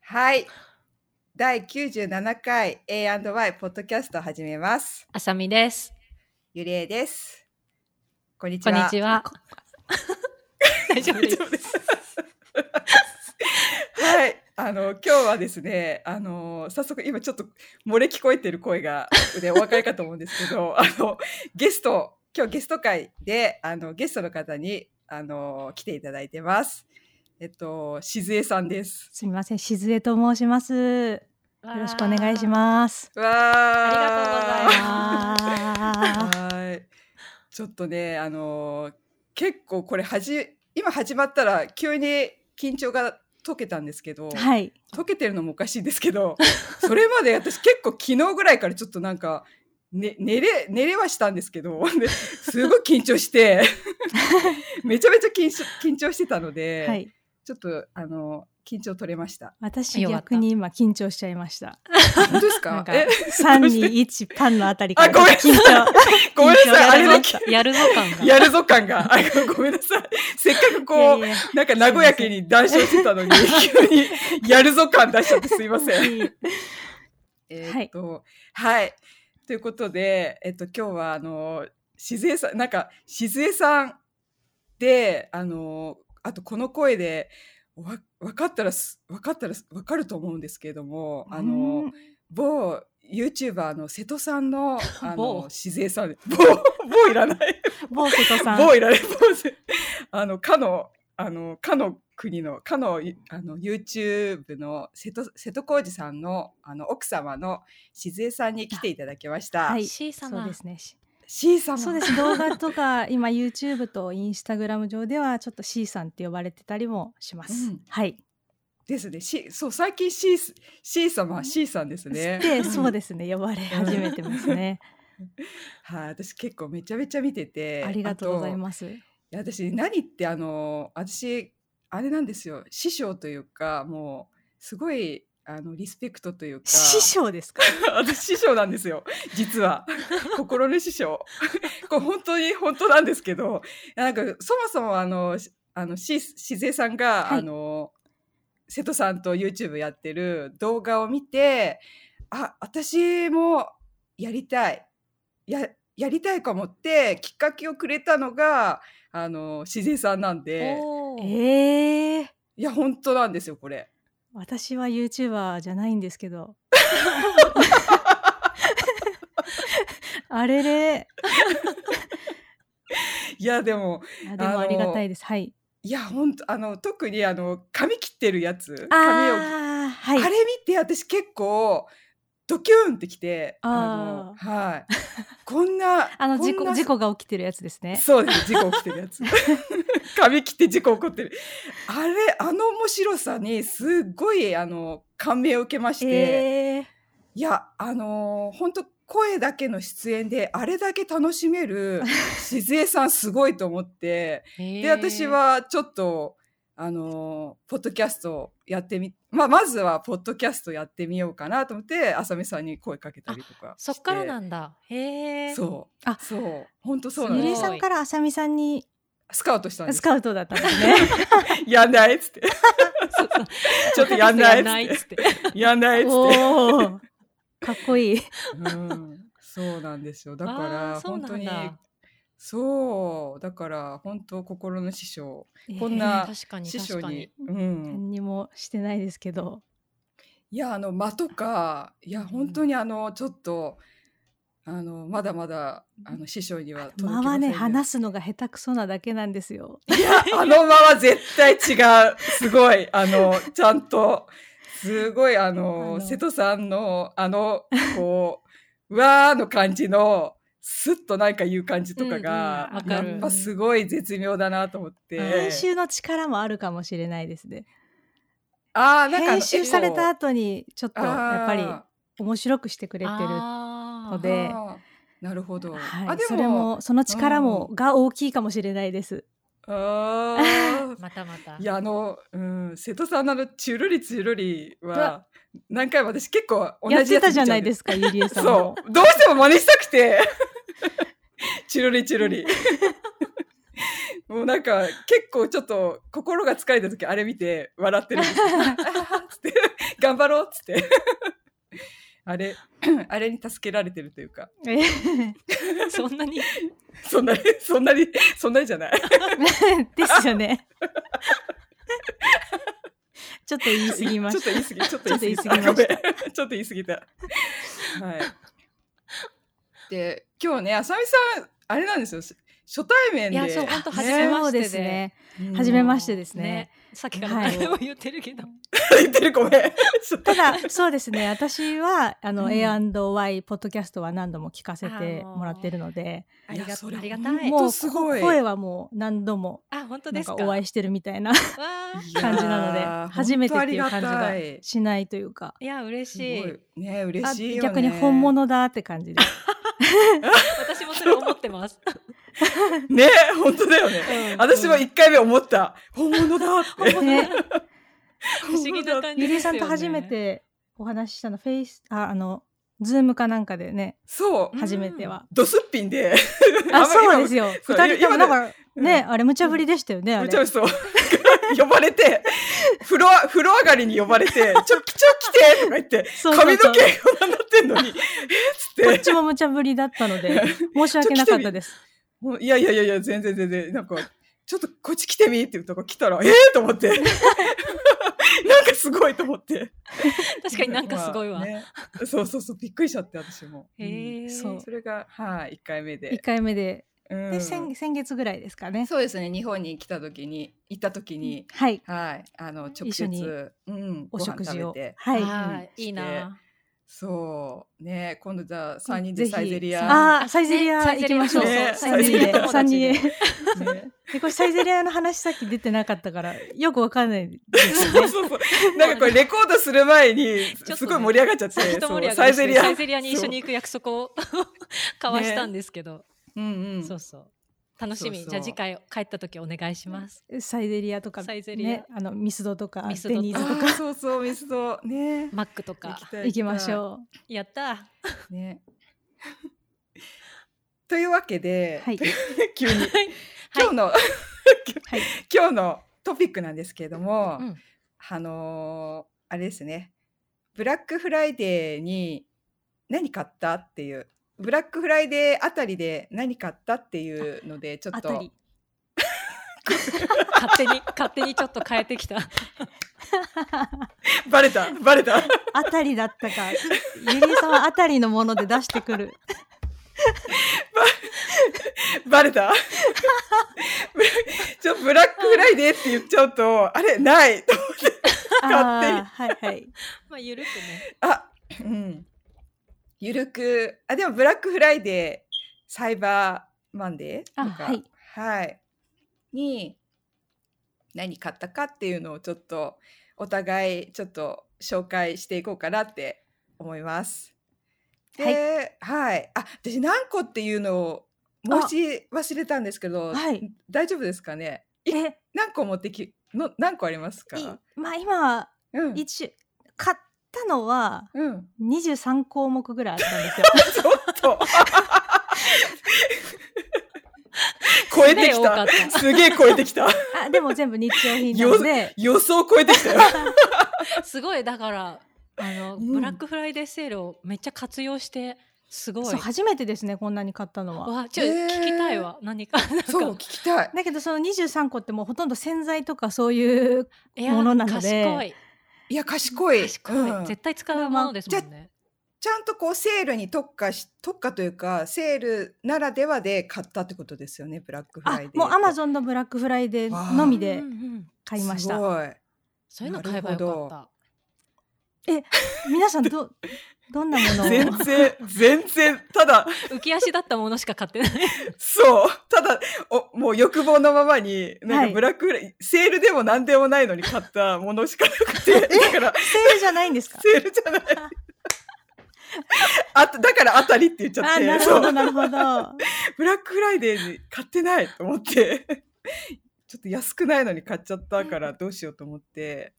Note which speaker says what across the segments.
Speaker 1: はい。第97回 A&Y ポッドキャストを始めます。
Speaker 2: あさみです。
Speaker 1: ゆりえです。こんにちは。
Speaker 2: こんにちは。大丈夫です。
Speaker 1: す。はい。あの、今日はですね、あの、早速今ちょっと漏れ聞こえてる声が、で、お分かりかと思うんですけど、あの、ゲスト、今日ゲスト会で、あの、ゲストの方に、あの、来ていただいてます。えっと、しずえさんです。
Speaker 3: すみません、しずえと申します。よろしくお願いします。
Speaker 1: わー
Speaker 2: あ
Speaker 3: あ
Speaker 1: はい。ちょっとね、あのー結構これはじ、今始まったら急に緊張が解けたんですけど、
Speaker 3: ーはい。
Speaker 1: 解けてるのもおかしいんですけど、それまで私結構昨日ぐらいからちょっとなんか、ね、寝れ、寝れはしたんですけど、ですごい緊張して、めちゃめちゃ緊張緊張してたので、
Speaker 3: はい。
Speaker 1: ちょっとあの、緊張取れました。
Speaker 3: 私逆に今緊張しちゃいました。
Speaker 1: 本当ですか？
Speaker 3: なんか
Speaker 1: え
Speaker 3: 三二一パンのあたりから
Speaker 1: あごめん
Speaker 3: 緊張。
Speaker 1: ごめんなさい、あれだ
Speaker 2: やるぞ
Speaker 1: け、
Speaker 2: やるぞ感が。
Speaker 1: やるぞ感が。あごめんなさい。せっかくこう、
Speaker 3: いやいや
Speaker 1: なんか和やけに談笑してたのに、急にやるぞ感出しちゃってすいません。えーっと、はい、ということで、えっと、今日は、あの、しずえさん、なんか、しずえさんで、あの、あとこの声で、わ、分かったらす、分かったらす、分かると思うんですけれども、あの、某 YouTuber の瀬戸さんの、あの、
Speaker 2: 某
Speaker 1: しずえさん、某、某いらない。
Speaker 3: 某瀬戸さん。
Speaker 1: 某いらない、某せあの、かの、あの、かの国の、かの、あの、YouTube の瀬戸、瀬戸康史さんの、あの、奥様のしずえさんに来ていただきました。
Speaker 3: はい。
Speaker 2: C 様
Speaker 3: そうですね。し
Speaker 1: C 様。
Speaker 3: そうです。動画とか今 YouTube と Instagram 上ではちょっと C さんって呼ばれてたりもします。
Speaker 1: うん
Speaker 3: はい。
Speaker 1: ですね。C、そう、最近 C、C 様、C さんですね。
Speaker 3: で、そうですね。呼ばれ始めてますね。
Speaker 1: はい、私結構めちゃめちゃ見てて。
Speaker 3: ありがとうござい
Speaker 1: す。
Speaker 3: ます。
Speaker 1: いや私、何って、あの、私、あれなんですよ。師匠というか、もう、すごい、あの、リスペクトというか。
Speaker 3: 師匠ですか？
Speaker 1: 私師匠なんですよ。実は。心の師匠。これ本当に本当なんですけどなんかそもそもあのしあのししずえさんが、
Speaker 3: はい。
Speaker 1: あの瀬戸さんと YouTube やってる動画を見てあ私もやりたい。ややりたいかもってきっかけをくれたのがあのしずえさんなんで
Speaker 3: ええー。
Speaker 1: いや本当なんですよこれ。
Speaker 3: 私は YouTuber じゃないんですけど。あれれ。
Speaker 1: いやでも
Speaker 3: あでもありがたいです。はい。
Speaker 1: いや本当あの特にあの髪切ってるやつ髪を
Speaker 3: ああ、はい。
Speaker 1: あれ見て私結構ドキューンってきて
Speaker 3: あ
Speaker 1: のはいこんな
Speaker 3: あの事故事故が起きてるやつですね。
Speaker 1: そうです事故起きてるやつ髪切って事故起こってる。あれあの面白さにすっごいあの感銘を受けまして、
Speaker 3: えー。
Speaker 1: いやあの本当声だけの出演であれだけ楽しめる 静江さんすごいと思って。で私はちょっとあのポッドキャストやってみまあまずはポッドキャストやってみようかなと思ってあさみさんに声かけたりとか
Speaker 2: そっからなんんだ。へえ。
Speaker 1: そう。
Speaker 3: あ
Speaker 1: そう。本当そうなんです
Speaker 3: ゆりえさんからあさみさんに
Speaker 1: スカウトしたんです。
Speaker 3: スカウトだったんですね。
Speaker 1: やんないっつって。
Speaker 2: そうそう
Speaker 1: ちょっとやんないっつって。やんないっつって。
Speaker 3: かっこいい。
Speaker 1: うん。そうなんですよ。だか
Speaker 2: あ
Speaker 1: ら本当にそうだ。から本当心の師匠。こん
Speaker 3: え
Speaker 1: な
Speaker 2: 確かに
Speaker 1: 師匠に。うん、
Speaker 3: 何にもしてないですけど。
Speaker 1: いやあの間とかいや本当にあのちょっとあのまだまだあの師匠には届
Speaker 3: 間はね、話
Speaker 1: す
Speaker 3: すのが下手くそなだけなんですよ。
Speaker 1: いやあの間は絶対違うすごいあのちゃんとすごいあの瀬戸さんのあのこううわーの感じのスッとなんか言う感じとかが、
Speaker 2: うんうん
Speaker 1: やっぱすごい絶妙だなと思って。
Speaker 3: 編集の力もあるかもしれないですね。
Speaker 1: あーなんか
Speaker 3: 編集された
Speaker 1: あ
Speaker 3: 後にちょっとやっぱり面白くしてくれてる。
Speaker 2: あー
Speaker 3: ので
Speaker 1: なるほど。
Speaker 3: はい、
Speaker 1: あでも。
Speaker 3: それもその力も、
Speaker 1: うん。
Speaker 3: が大きいかもしれないです。
Speaker 1: あー。
Speaker 2: またまた。
Speaker 1: いやあの、うん、瀬戸さんのあのチュルリチュルリは何回も私結構同じ
Speaker 3: やってたじゃない
Speaker 1: す
Speaker 3: ですか、ゆりえさんも。
Speaker 1: そ。う。どうしても真似したくて。チュルリチュルリももうなんか結構ちょっと心が疲れた時あれ見て笑ってるんですよ。つって。頑張ろうっつって。あれ、あれに助けられてるというか。
Speaker 3: え
Speaker 2: そんなに？
Speaker 1: そんなに、そんなに、そんなにじゃない。
Speaker 3: ですよね。ちょっと言い過ぎました。
Speaker 1: ちょっと言い過ぎ、ちょっと言い過ぎ
Speaker 3: ました
Speaker 1: ちょっと言い過ぎた。はい。で、今日ね、あさみさん、あれなんですよ。し初対面で。
Speaker 2: いやそう本当
Speaker 1: ね
Speaker 2: 初めまして
Speaker 3: そうですね。初めましてですね。
Speaker 2: さっきから
Speaker 3: はい。
Speaker 2: 誰も言ってるけど、
Speaker 1: 言ってるごめん。
Speaker 3: ただそうですね。私はあの、
Speaker 1: うん。
Speaker 3: A&Y ポッドキャストは何度も聞かせてもらってるので。
Speaker 2: ありが
Speaker 1: いやそれ
Speaker 2: ありがたい。
Speaker 3: もう声はもう何度も
Speaker 2: あ本当
Speaker 3: なんか？
Speaker 2: ですか
Speaker 3: お会いしてるみたいな 感じなので
Speaker 1: ー
Speaker 3: 初めてっていう感じがしないというか。
Speaker 2: ーいや嬉
Speaker 1: す
Speaker 2: しい
Speaker 1: ね嬉
Speaker 3: あ
Speaker 1: しいよね。
Speaker 3: 逆に本物だって感じで。す。
Speaker 2: 私もそれ思ってます、
Speaker 1: ね本当だよね。
Speaker 2: うん
Speaker 1: 私も一回目思った。本物だって。
Speaker 3: ね、
Speaker 2: 不思議な感じ
Speaker 3: ゆりえ
Speaker 2: ですよね
Speaker 3: さんと初めてお話ししたのフェイスああの Zoom かなんかでね
Speaker 1: そう。
Speaker 3: 初めては。
Speaker 1: ドスッピンで。
Speaker 3: あそうですよ。二人とも
Speaker 1: 今
Speaker 3: なんかね、あれ無茶ぶりでしたよねあれ。
Speaker 1: めちゃそう。呼ばれて、風呂、風呂上がりに呼ばれて、ちょ、ちょ来てとか言って、髪の毛ななってんのに、えっつ
Speaker 3: こ
Speaker 1: って。
Speaker 3: っちも無茶ぶりだったので申し訳なかったです。
Speaker 1: いやいやいやいや、全然全然、なんか、ちょっとこっち来てみって言うとこ来たら、ええと思って。なんかすごいと思って。
Speaker 2: 確かになんかすごいわ、
Speaker 1: まあね。そうそうそう、びっくりしちゃって、私も。
Speaker 2: へえ
Speaker 3: そう。
Speaker 1: それが、はい、1回目で。
Speaker 3: 一回目で。
Speaker 1: うん。
Speaker 3: で先先月ぐらいですかね。
Speaker 1: そうですね、日本に来た時に、行った時に、
Speaker 3: はい。
Speaker 1: はい、あの、直接、うん、
Speaker 3: お食事を。はい。
Speaker 2: い。いな
Speaker 1: そう。ね今度じゃあ3人でサイゼリア。
Speaker 3: あーサイゼリア行きましょう。
Speaker 1: ね
Speaker 3: サイゼリア
Speaker 1: サイゼリア
Speaker 3: 三人で。
Speaker 1: ね
Speaker 3: でこれサイゼリアの話さっき出てなかったからよくわかんないですよね。
Speaker 1: そうそうそう。なんかこれレコードする前にすごい盛り上がっちゃって、
Speaker 2: ちょっと盛り上
Speaker 1: そうサイゼリア。
Speaker 2: サイゼリアに一緒に行く約束を 交わしたんですけど。
Speaker 1: うんうん。
Speaker 2: そうそう楽しみ。
Speaker 1: そうそう。
Speaker 2: じゃあ次回帰った時お願いします、
Speaker 3: サイゼリアとか
Speaker 2: サイゼリア。
Speaker 3: ねあのミスドとか
Speaker 2: ミスド
Speaker 3: デニーズと
Speaker 1: あ
Speaker 3: か。
Speaker 1: ー そうそう、ミスド。ね。
Speaker 2: マックとか。
Speaker 3: 行きましょ
Speaker 2: やった。
Speaker 1: う。ね。というわけで、
Speaker 3: はい。
Speaker 1: 急に。今日の、
Speaker 3: はい。
Speaker 1: 今日のトピックなんですけれども、
Speaker 2: うん。
Speaker 1: あのーあれですね。ブラックフライデーに何買った？っていうブラックフライデーあたりで何買ったっていうのでちょっと。
Speaker 2: 勝手に勝手にちょっと変えてきた。
Speaker 1: バレたバレた。
Speaker 3: あたりだったか。ゆりえさんはあたりのもので出してくる。
Speaker 1: バレた？ちょブラックフライデーって言っちゃうとあれないと思って。勝手に。
Speaker 3: はいはい。
Speaker 2: まあゆるくね。
Speaker 1: あうんゆるくあでもブラックフライデーサイバーマンデー？とか
Speaker 3: あはい。
Speaker 1: はい、に何買ったかっていうのをちょっとお互いちょっと紹介していこうかなって思います。で、はい、あ私何個っていうのを申し忘れたんですけど、
Speaker 3: はい。
Speaker 1: 大丈夫ですかね？い
Speaker 3: え。
Speaker 1: 何個持ってきの何個ありますか？
Speaker 3: いまあ今
Speaker 1: うん、
Speaker 3: 一買ったのは
Speaker 1: うん、
Speaker 3: 23項目ぐらいあったんですよ。
Speaker 1: ちょっと。超えてき
Speaker 2: た。た。
Speaker 1: すげえ超えてきた。
Speaker 3: あでも全部日用品なので。
Speaker 1: 予想超えてきたよ。
Speaker 2: すごいだからあの、
Speaker 1: うん。
Speaker 2: ブラックフライデーセールをめっちゃ活用してすごい。
Speaker 3: そう初めてですねこんなに買ったのは。
Speaker 2: わちょっと
Speaker 1: へー。
Speaker 2: 聞きたいわ何か。なんか。
Speaker 1: そう聞きたい。
Speaker 3: だけどその23個ってもうほとんど洗剤とかそういうものなので。
Speaker 2: 賢い
Speaker 1: いや賢い。
Speaker 2: 賢い、
Speaker 1: うん。
Speaker 2: 絶対使うものですもんね。
Speaker 1: ちゃんとこうセールに特化し特化というかセールならではで買ったってことですよねブラックフラ
Speaker 3: あ
Speaker 1: イデー
Speaker 3: もうアマ
Speaker 1: ン
Speaker 3: ゾンのブラックフライデーのみで
Speaker 2: うんうん
Speaker 3: 買いました。
Speaker 1: すごい。
Speaker 2: そういうの買えばよかった。
Speaker 3: 皆さんどどんなものを？
Speaker 1: 全然全然ただ
Speaker 2: 浮き足だったものしか買ってない。
Speaker 1: そうただおもう欲望のままになん
Speaker 3: はい。
Speaker 1: かブラックフライ、セールでも何でもないのに買ったものしかなくてだから
Speaker 3: セールじゃないんですか？
Speaker 1: セールじゃない。あだから当たりって言っちゃって
Speaker 3: あなるほどなるほど。
Speaker 1: ブラックフライデーに買ってないと思ってちょっと安くないのに買っちゃったからどうしようと思って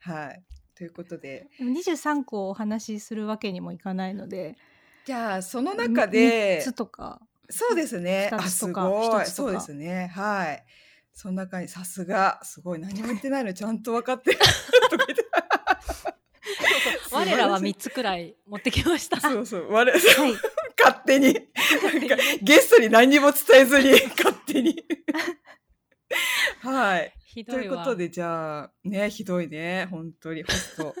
Speaker 1: はいということで。
Speaker 3: でも23個お話しするわけにもいかないので。
Speaker 1: じゃあその中で。
Speaker 3: 3つとか。
Speaker 1: そうですね。
Speaker 3: 二
Speaker 1: あす
Speaker 3: つとか。
Speaker 1: ご
Speaker 3: か
Speaker 1: そうですね。はい。そんな感じ。さすが。すごい。何も言ってないの。ちゃんと分かってる。とか言って
Speaker 2: 我らは3つくらい持ってきました。
Speaker 1: そうそう。我
Speaker 3: はい。
Speaker 1: 勝手に。なんかゲストに何にも伝えずに勝手に はい。
Speaker 2: ひどいわ。
Speaker 1: ということでじゃあねひどいね。本当にホスト。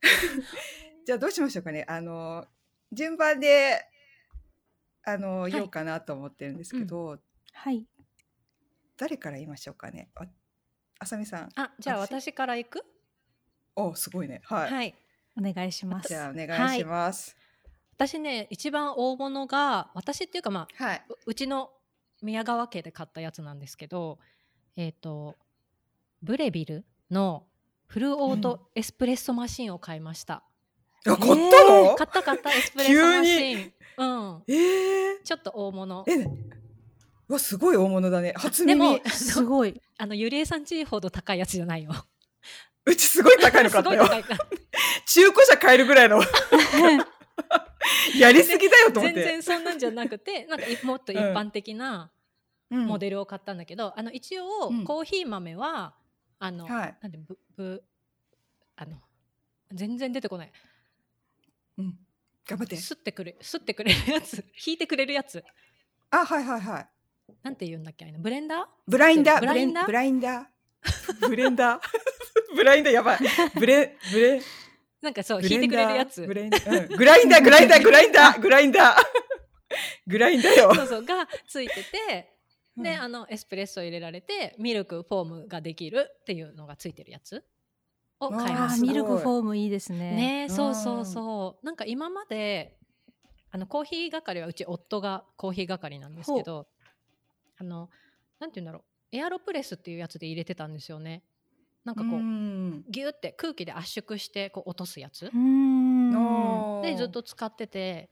Speaker 1: じゃあどうしましょうかね。あの順番であの、
Speaker 2: い。
Speaker 1: 言おうかなと思ってるんですけど、
Speaker 3: はい。
Speaker 1: 誰から言いましょうかね？ああさみさん。
Speaker 2: あじゃあ
Speaker 1: 私？
Speaker 2: 私から行く？
Speaker 1: おすごいね。はい、
Speaker 2: はい。
Speaker 3: お願いします。
Speaker 1: じゃあお願いします。
Speaker 2: 私ね一番大物が私っていうかまあ
Speaker 1: はい、
Speaker 2: ううちの宮川家で買ったやつなんですけどえっ、とブレビルのフルオートエスプレッソマシンを買いました、
Speaker 1: あ買ったの、
Speaker 2: 買った買ったエスプレッソマシン。うん。
Speaker 1: えー、
Speaker 2: ちょっと大物。
Speaker 1: えうわすごい大物だね。初
Speaker 2: で
Speaker 1: 耳。
Speaker 2: も
Speaker 3: すごい。
Speaker 2: あのゆりえさんちほど高いやつじゃないよ。
Speaker 1: うちすごい高いの買
Speaker 2: す
Speaker 1: ったよ。中古車買えるぐらいの。やりすぎだよと思って。
Speaker 2: 全然そんなんじゃなくてなんかいもっと一般的な
Speaker 1: うん
Speaker 2: モデルを買ったんだけど、あの一応
Speaker 1: うん。
Speaker 2: コーヒー豆はあの、
Speaker 1: はい。
Speaker 2: なんでぶぶあの全然出てこない。
Speaker 1: うん。頑張って。
Speaker 2: 吸ってくれ吸ってくれるやつ。挽いてくれるやつ。
Speaker 1: あはいはいはい。
Speaker 2: なんて言うんだっけあのブレンダー？
Speaker 1: ブラインダー？
Speaker 2: ブラインダー？
Speaker 1: ブラインダー？ブレンダー？ブラインダーやばい。ブレブレ。
Speaker 2: なんかそう
Speaker 1: ブ
Speaker 2: 引いてくれるやつ。
Speaker 1: ブレンダーうんグラインダー？グラインダーグラインダーグラインダー。グラインダーよ。
Speaker 2: そうそうがついててで、
Speaker 1: うん。
Speaker 2: あのエスプレッソ入れられてミルクフォームができるっていうのがついてるやつを買いました
Speaker 3: ミルクフォームいいですね。
Speaker 2: ねそうそうそう。なんか今まであのコーヒー係はうち夫がコーヒー係なんですけどあのなんて言うんだろう。エアロプレスっていうやつで入れてたんですよね。なんかこう、
Speaker 1: ん。
Speaker 2: ギュって空気で圧縮してこう落とすやつ。でずっと使ってて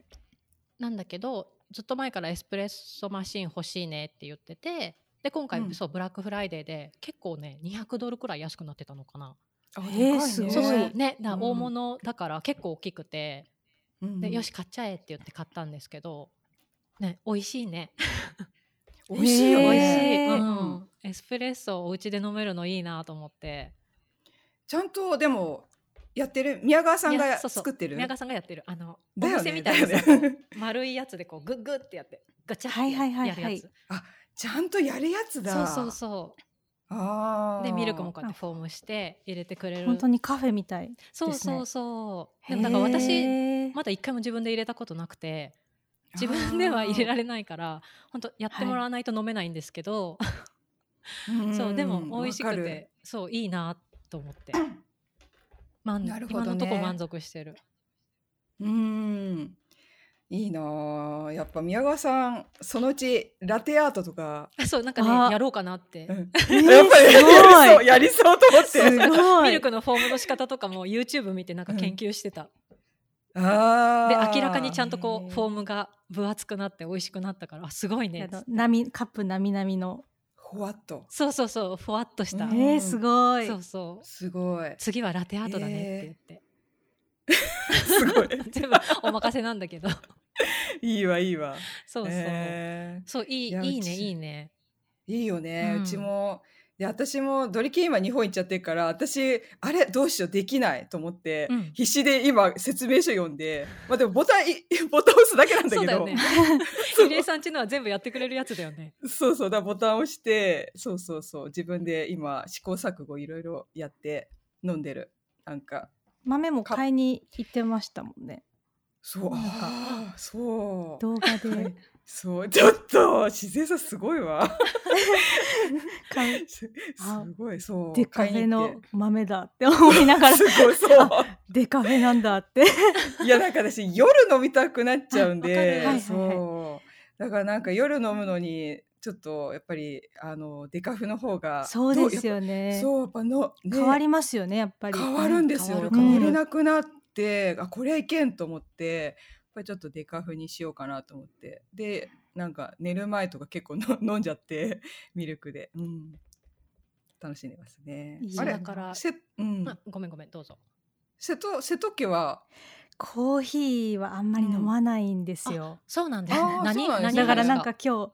Speaker 2: なんだけどずっと前からエスプレッソマシン欲しいねって言っててで今回、
Speaker 1: うん。
Speaker 2: そうブラックフライデーで結構ね200ドルくらい安くなってたのかな。
Speaker 1: あ
Speaker 3: えーすごい。
Speaker 2: ね大物だから結構大きくて、
Speaker 1: うん
Speaker 2: でよし買っちゃえって言って買ったんですけどね美味しいね。
Speaker 1: 美味しいよ。
Speaker 2: 美味し
Speaker 1: ね
Speaker 2: い、うん、エスプレッソをお家で飲めるのいいなと思って。
Speaker 1: ちゃんとでもやってる？宮川さんが
Speaker 2: いやそうそう。
Speaker 1: 作ってる？
Speaker 2: 宮川さんがやってる。あのお店みたいな丸いやつでこうグッグッってやってガチャ
Speaker 3: はいはいはい
Speaker 2: ってやるやつ、
Speaker 1: ちゃんとやるやつだ。
Speaker 2: そうそうそう。でミルクもこうやってフォームして入れてくれる。
Speaker 3: 本当にカフェみたい。
Speaker 2: そう
Speaker 3: ですね。
Speaker 2: そうそうでもなんか私まだ一回も自分で入れたことなくて自分では入れられないから本当やってもらわないと飲めないんですけど、
Speaker 1: れ
Speaker 2: そうでも美味しくてそういいなと思って、まん
Speaker 1: なるほどね。
Speaker 2: 今のとこ満足してる。
Speaker 1: うん。いいな。あやっぱ宮川さんそのうちラテアートとか、
Speaker 2: あそうなんかね
Speaker 3: あ。
Speaker 2: やろうかなって、
Speaker 1: うん。
Speaker 3: え ー
Speaker 1: やっぱりや
Speaker 3: すごい。
Speaker 1: りそうやりそうと思って。
Speaker 3: すごい。
Speaker 2: ミルクのフォームの仕方とかも YouTube 見てなんか研究してた、
Speaker 1: あー。
Speaker 2: で明らかにちゃんとこうフォームが分厚くなって美味しくなったからあすごいね。
Speaker 3: 波カップなみなみの。
Speaker 1: ほわっと。
Speaker 2: そうそうそうふわっとした、
Speaker 1: うん。
Speaker 3: えー、すごい。
Speaker 2: そうそう。
Speaker 1: すごい。
Speaker 2: 次はラテアートだねって言って、
Speaker 1: すごい。
Speaker 2: 全部お任せなんだけど。
Speaker 1: いいわいいわ。
Speaker 2: そうそう、
Speaker 1: え
Speaker 2: そういい
Speaker 1: いや
Speaker 2: いね
Speaker 1: ち
Speaker 2: いいね
Speaker 1: ーいいよね、
Speaker 2: う
Speaker 1: うんちもで私もドリキン今日本行っちゃってるから私あれどうしようできないと思って、
Speaker 2: うん。
Speaker 1: 必死で今説明書読んでまあでもボタンい ボタン押すだけなんだけど。
Speaker 2: そうだよね。さんちのは全部やってくれるやつだよね。
Speaker 1: そうそうだボタン押してそうそうそう自分で今試行錯誤いろいろやって飲んでる。なんか
Speaker 3: 豆も買いに行ってましたもんね。
Speaker 1: そうあーそう。
Speaker 3: 動画で。
Speaker 1: は いそうちょっと自然さすごいわ。すごいそう
Speaker 3: デカフェの豆だって思いながら。
Speaker 1: すごいそう。
Speaker 3: デカフェなんだって。
Speaker 1: いやなんか私夜飲みたくなっちゃうんで、
Speaker 2: はいはいはい。
Speaker 1: そう。だからなんか夜飲むのにちょっとやっぱりあのデカフの方が
Speaker 3: そうです
Speaker 1: ど
Speaker 3: よね。
Speaker 1: そうやっぱの、ね、
Speaker 3: 変わりますよねやっぱり。
Speaker 1: 変わるんですよ、
Speaker 2: うん
Speaker 1: 変われなくなって、あこれはいけんと思ってぱりちょっとデカフにしようかなと思って。でなんか寝る前とか結構の 飲んじゃってミルクで、うん、楽しんでますね。
Speaker 3: いい
Speaker 1: あれ
Speaker 2: だから
Speaker 1: せ、うん。
Speaker 2: あごめんごめんどうぞ。
Speaker 1: 瀬戸瀬戸家は？
Speaker 3: コーヒーはあんまり飲まないんですよ。
Speaker 2: そうなんですね
Speaker 1: あー
Speaker 2: 何
Speaker 1: そうなんですね。
Speaker 2: 何派です
Speaker 3: だからなんか今日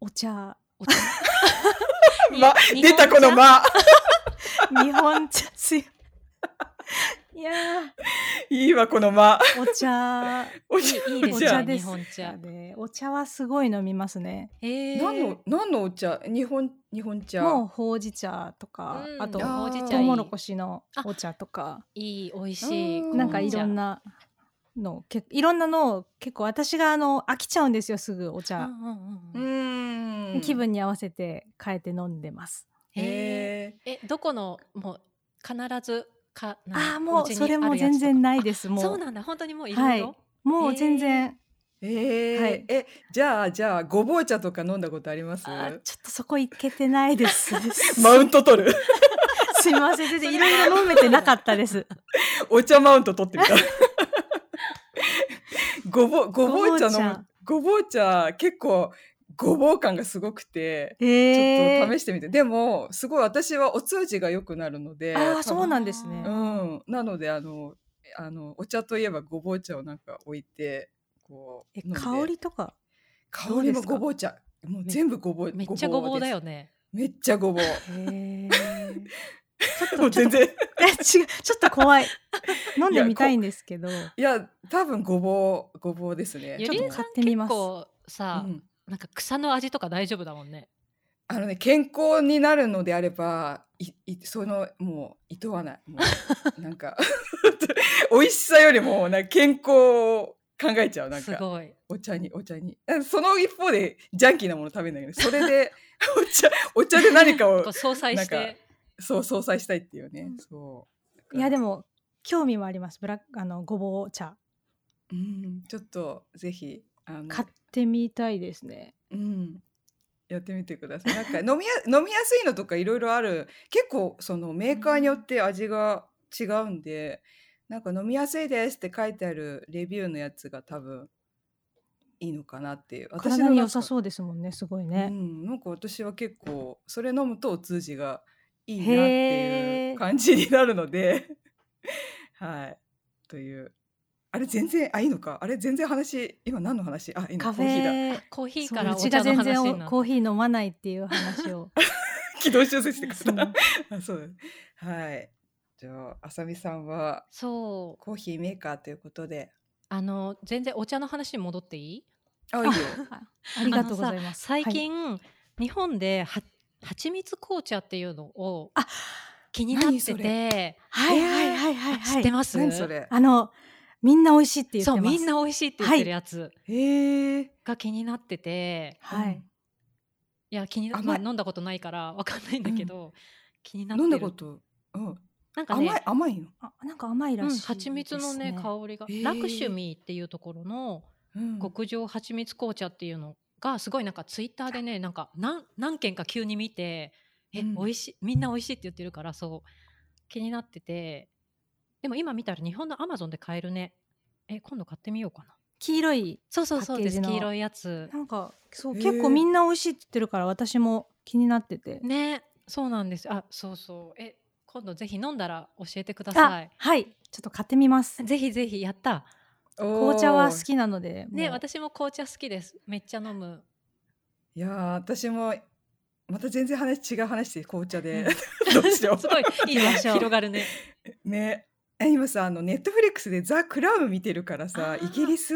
Speaker 3: お茶。
Speaker 2: お茶。
Speaker 1: ま、
Speaker 2: に
Speaker 1: 出たこの
Speaker 2: 日本茶
Speaker 1: 間。
Speaker 3: 日本茶強い。いや
Speaker 1: いいわ、この間。
Speaker 3: ー、お茶。
Speaker 1: お茶
Speaker 2: いい
Speaker 3: お茶です。
Speaker 2: 本茶。
Speaker 3: で、お茶はすごい飲みますね。
Speaker 2: えー、
Speaker 1: 何の、何のお茶？日本、日本茶。
Speaker 3: もうほうじ茶とか、
Speaker 2: うん。
Speaker 3: あと
Speaker 1: ほうじ茶
Speaker 3: トウモロコシのお茶とか、
Speaker 2: いい美味しい
Speaker 1: うん。
Speaker 3: なんかいろん
Speaker 2: な
Speaker 3: なのけいろんなのを結構私があの飽きちゃうんですよすぐお
Speaker 2: うん
Speaker 3: 茶、
Speaker 2: うんうん。
Speaker 3: 気分に合わせて変えて飲んでます。
Speaker 2: え
Speaker 1: へ
Speaker 2: ー。えどこのもう必ずかな
Speaker 3: ああもうそれも全然ないですもう。
Speaker 2: そうなんだ。本当にもういろいろ、
Speaker 3: はい。もう全然、
Speaker 1: え。えー。
Speaker 3: はい。
Speaker 1: え、じゃあ、じゃあ、ごぼう茶とか飲んだことあります？
Speaker 3: ちょっとそこ行けてないです。
Speaker 1: マウント取る。
Speaker 3: すいません。全然いろいろ飲めてなかったです。
Speaker 1: お茶マウント取ってみた。ごぼう、ごぼう茶
Speaker 3: ごぼう茶。
Speaker 1: の、ごぼう茶、結構、ごぼう感がすごくて、
Speaker 3: え
Speaker 1: ち
Speaker 3: ー、
Speaker 1: ょっと試してみて。でも、すごい私はお通じが良くなるので、
Speaker 3: ああそうなんですね。
Speaker 1: うん。なので、あの、あの、お茶といえばごぼう茶をなんか置いて、こう、
Speaker 3: え香りとか？
Speaker 1: 香りもごぼう茶。もう全部ごぼう。
Speaker 2: めっちゃごぼうだよ。ね
Speaker 1: めっちゃごぼう。
Speaker 3: へえ。ちょっ
Speaker 1: もう全然。
Speaker 3: え違うちょっと怖い。飲んでみたいんですけど。
Speaker 1: いや、多分ごぼう、ごぼうですね。
Speaker 2: ゆ
Speaker 3: ちょっと買ってみます
Speaker 2: 構さ、
Speaker 1: うん
Speaker 2: なんか草の味とか大丈夫だもんね
Speaker 1: あのね、健康になるのであれば、い、い、その、もう、いとわない。もう、なんか、美味しさよりも、なんか健康を考えちゃう。なんか、
Speaker 2: すごい
Speaker 1: お茶に、お茶に。あその一方で、ジャンキーなもの食べないけど、それで、お茶、お茶で何かを
Speaker 2: こう、相殺し
Speaker 1: なん
Speaker 2: て
Speaker 1: そう、相殺したいっていうね。
Speaker 3: うん
Speaker 1: そう。
Speaker 3: いやで
Speaker 1: も、
Speaker 3: も興味もあります。ブラックあのごぼう茶
Speaker 1: うん、ちょっと、ぜひ、あの、
Speaker 3: 買ってみたいですね。
Speaker 1: うん。やってみてください。なんか 飲みや飲みやすいのとかいろいろある。結構そのメーカーによって味が違うんで、なんか飲みやすいですって書いてあるレビューのやつが多分いいのかなっていう。
Speaker 3: 体に良さ
Speaker 1: う。
Speaker 3: そうですもんね。すごいうね。
Speaker 1: ん、なんか私は結構それ飲むとお通じがいいなっていう感じになるので、はい。という。あれ全然、あ、いいのか？あれ全然話、今何の話？あ、いいの
Speaker 3: カフ
Speaker 1: コーヒーだ。
Speaker 3: ェ
Speaker 2: コーヒーからお茶の話になる
Speaker 3: 然おコーヒー飲まないっていう話を。
Speaker 1: 軌道修正してく
Speaker 3: そう
Speaker 1: れた。あそうだはい。じゃあ、あさみさんは
Speaker 2: そう
Speaker 1: コーヒーメーカーということで。
Speaker 2: あの全然お茶の話に戻っていい？
Speaker 1: あ、いいよ。
Speaker 3: あ ありがとうございます。
Speaker 2: 最
Speaker 3: はい
Speaker 2: 近、日本では蜂蜜紅茶っていうのを
Speaker 3: あ
Speaker 2: 気になってて
Speaker 3: はいはいはいはい
Speaker 2: あ
Speaker 3: はい。
Speaker 2: 知ってます？
Speaker 1: 何それ？
Speaker 3: あのみんな美味しいって言って。
Speaker 2: そうみんな美味しいって言ってるやつ
Speaker 1: へえ。
Speaker 2: が気になってて、
Speaker 3: はい。
Speaker 2: いや気にまあ、飲んだことないからわかんないんだけど、気になってる
Speaker 1: 飲んだこと。うん。
Speaker 2: なんかね
Speaker 1: 甘い、甘いの？
Speaker 3: あなんか甘いら
Speaker 2: うん、
Speaker 3: しいです、ね
Speaker 2: 蜂蜜のね香りが、ラクシュミーっていうところの
Speaker 1: うん
Speaker 2: 極上蜂蜜紅茶っていうのがすごいなんかツイッターでねなんか何何件か急に見てえ、
Speaker 1: うん
Speaker 2: 美味しいみんな美味しいって言ってるからそう気になっててでも今見たら日本のアマゾンで買えるね。え今度買ってみようかな。
Speaker 3: 黄色い。
Speaker 2: そうそうそう。黄色いやつ。
Speaker 3: なんかそう結構みんな美味しいって言ってるから私も気になってて。
Speaker 2: ねそうなんです。あそうそう。え今度ぜひ飲んだら教えてくださ
Speaker 3: あ
Speaker 2: い
Speaker 3: はい。ちょっと買ってみます。
Speaker 2: ぜひぜひやった。
Speaker 3: 紅茶は好きなので。
Speaker 2: ね私も紅茶好きです。めっちゃ飲む。
Speaker 1: いやー、私も。また全然話、違う話で紅茶で。
Speaker 2: う ん
Speaker 1: どうしよう。
Speaker 2: すごいいいね
Speaker 3: 行きましょう
Speaker 2: 広がるね。
Speaker 1: ね。え今さ、あのネットフリックスでザクラウン見てるからさ
Speaker 2: あ、ー。
Speaker 1: イギリス？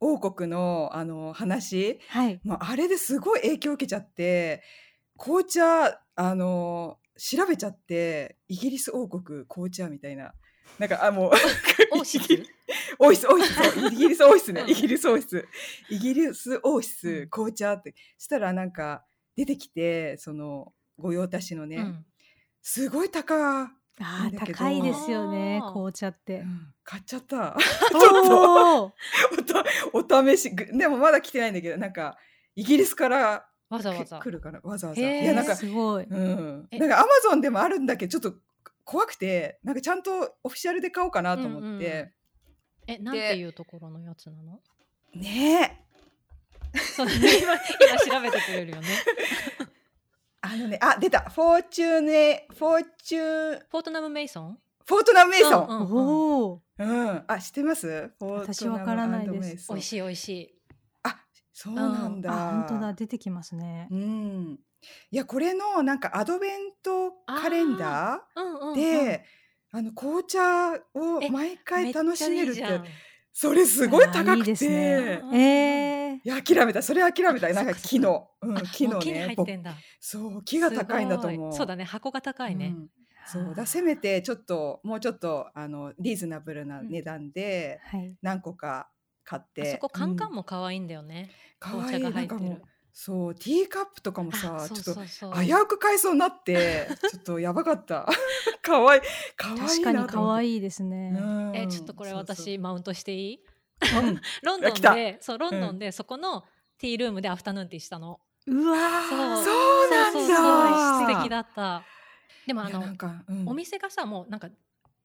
Speaker 1: 王国のあの話？
Speaker 3: はい。
Speaker 1: もうあれですごい影響を受けちゃって紅茶あの調べちゃってイギリス王国紅茶みたいな。なんかあもう
Speaker 2: オーシス
Speaker 1: 王室王室そうイギリス王室ね。
Speaker 2: うん。
Speaker 1: イギリス王室。イギリス王
Speaker 2: う
Speaker 1: 室
Speaker 2: ん。
Speaker 1: 紅茶って。したらなんか出てきてその御用達のね、
Speaker 2: うん。
Speaker 1: すごい高
Speaker 3: あー
Speaker 1: だけど。
Speaker 3: 高いですよね紅茶って。
Speaker 1: う。ん買っちゃった。ちょっと
Speaker 3: お
Speaker 1: 試しぐでもまだ来てないんだけどなんかイギリスから
Speaker 2: わざわざ。
Speaker 1: 来るかなわざわざ。いやなんか
Speaker 3: すごい。
Speaker 1: うん、
Speaker 2: え
Speaker 1: なんかアマゾンでもあるんだけどちょっと怖くてなんかちゃんとオフィシャルで買おうかなと思って、
Speaker 2: えなんていうところのやつなの？
Speaker 1: ねえ。
Speaker 2: そう今今調べてくれるよね
Speaker 1: あのねあ出た。フォーチューネフォーチュー
Speaker 2: フォートナム・メイソン？
Speaker 1: フォートナムメイソン、
Speaker 2: うんうん
Speaker 3: おお。
Speaker 1: うん。あ知ってます？
Speaker 3: 私わからないです。
Speaker 2: 美味しい美味しい。
Speaker 1: あそうなんだ。
Speaker 3: あ本当だ。出てきますね。
Speaker 1: う。ん。いや、これのなんかアドベントカレンダーで、あの紅茶を
Speaker 2: え
Speaker 1: 毎回楽しめるってそれすごい高く
Speaker 3: あーいいですね
Speaker 1: て、
Speaker 3: え
Speaker 1: いや諦めた。それ諦めた。なんか木の、うん
Speaker 2: あ
Speaker 1: 木のね、ぼ
Speaker 2: 入ってんだ。
Speaker 1: そう木が高いんだと思う。
Speaker 2: そうだね、箱が高いね。
Speaker 1: うんそうだせめてちょっともうちょっとあのリーズナブルな値段で
Speaker 3: はい。
Speaker 1: 何個か買っ
Speaker 2: あ
Speaker 1: て、
Speaker 2: そこカンカン
Speaker 1: うん
Speaker 2: も可愛いんだよね。
Speaker 1: かわい
Speaker 2: 茶が入ってる。
Speaker 1: そうティーカップとかも
Speaker 2: あ
Speaker 1: さちょっと危うく買いそうになって ちょっとやばかった。かわいいかわいいな
Speaker 3: 確かに可
Speaker 1: い
Speaker 3: 愛いですね。
Speaker 2: え、ちょっとこれ私マウントしていい？
Speaker 1: うん。
Speaker 2: ロンドンで、そう、ロンドンでそこのティールームでアフタヌーンティーしたの。
Speaker 3: うわ
Speaker 2: そう。
Speaker 3: ー
Speaker 1: そうなんだ。
Speaker 2: 素敵だった。でもあの
Speaker 1: うん。
Speaker 2: お店がさ、もうなんか、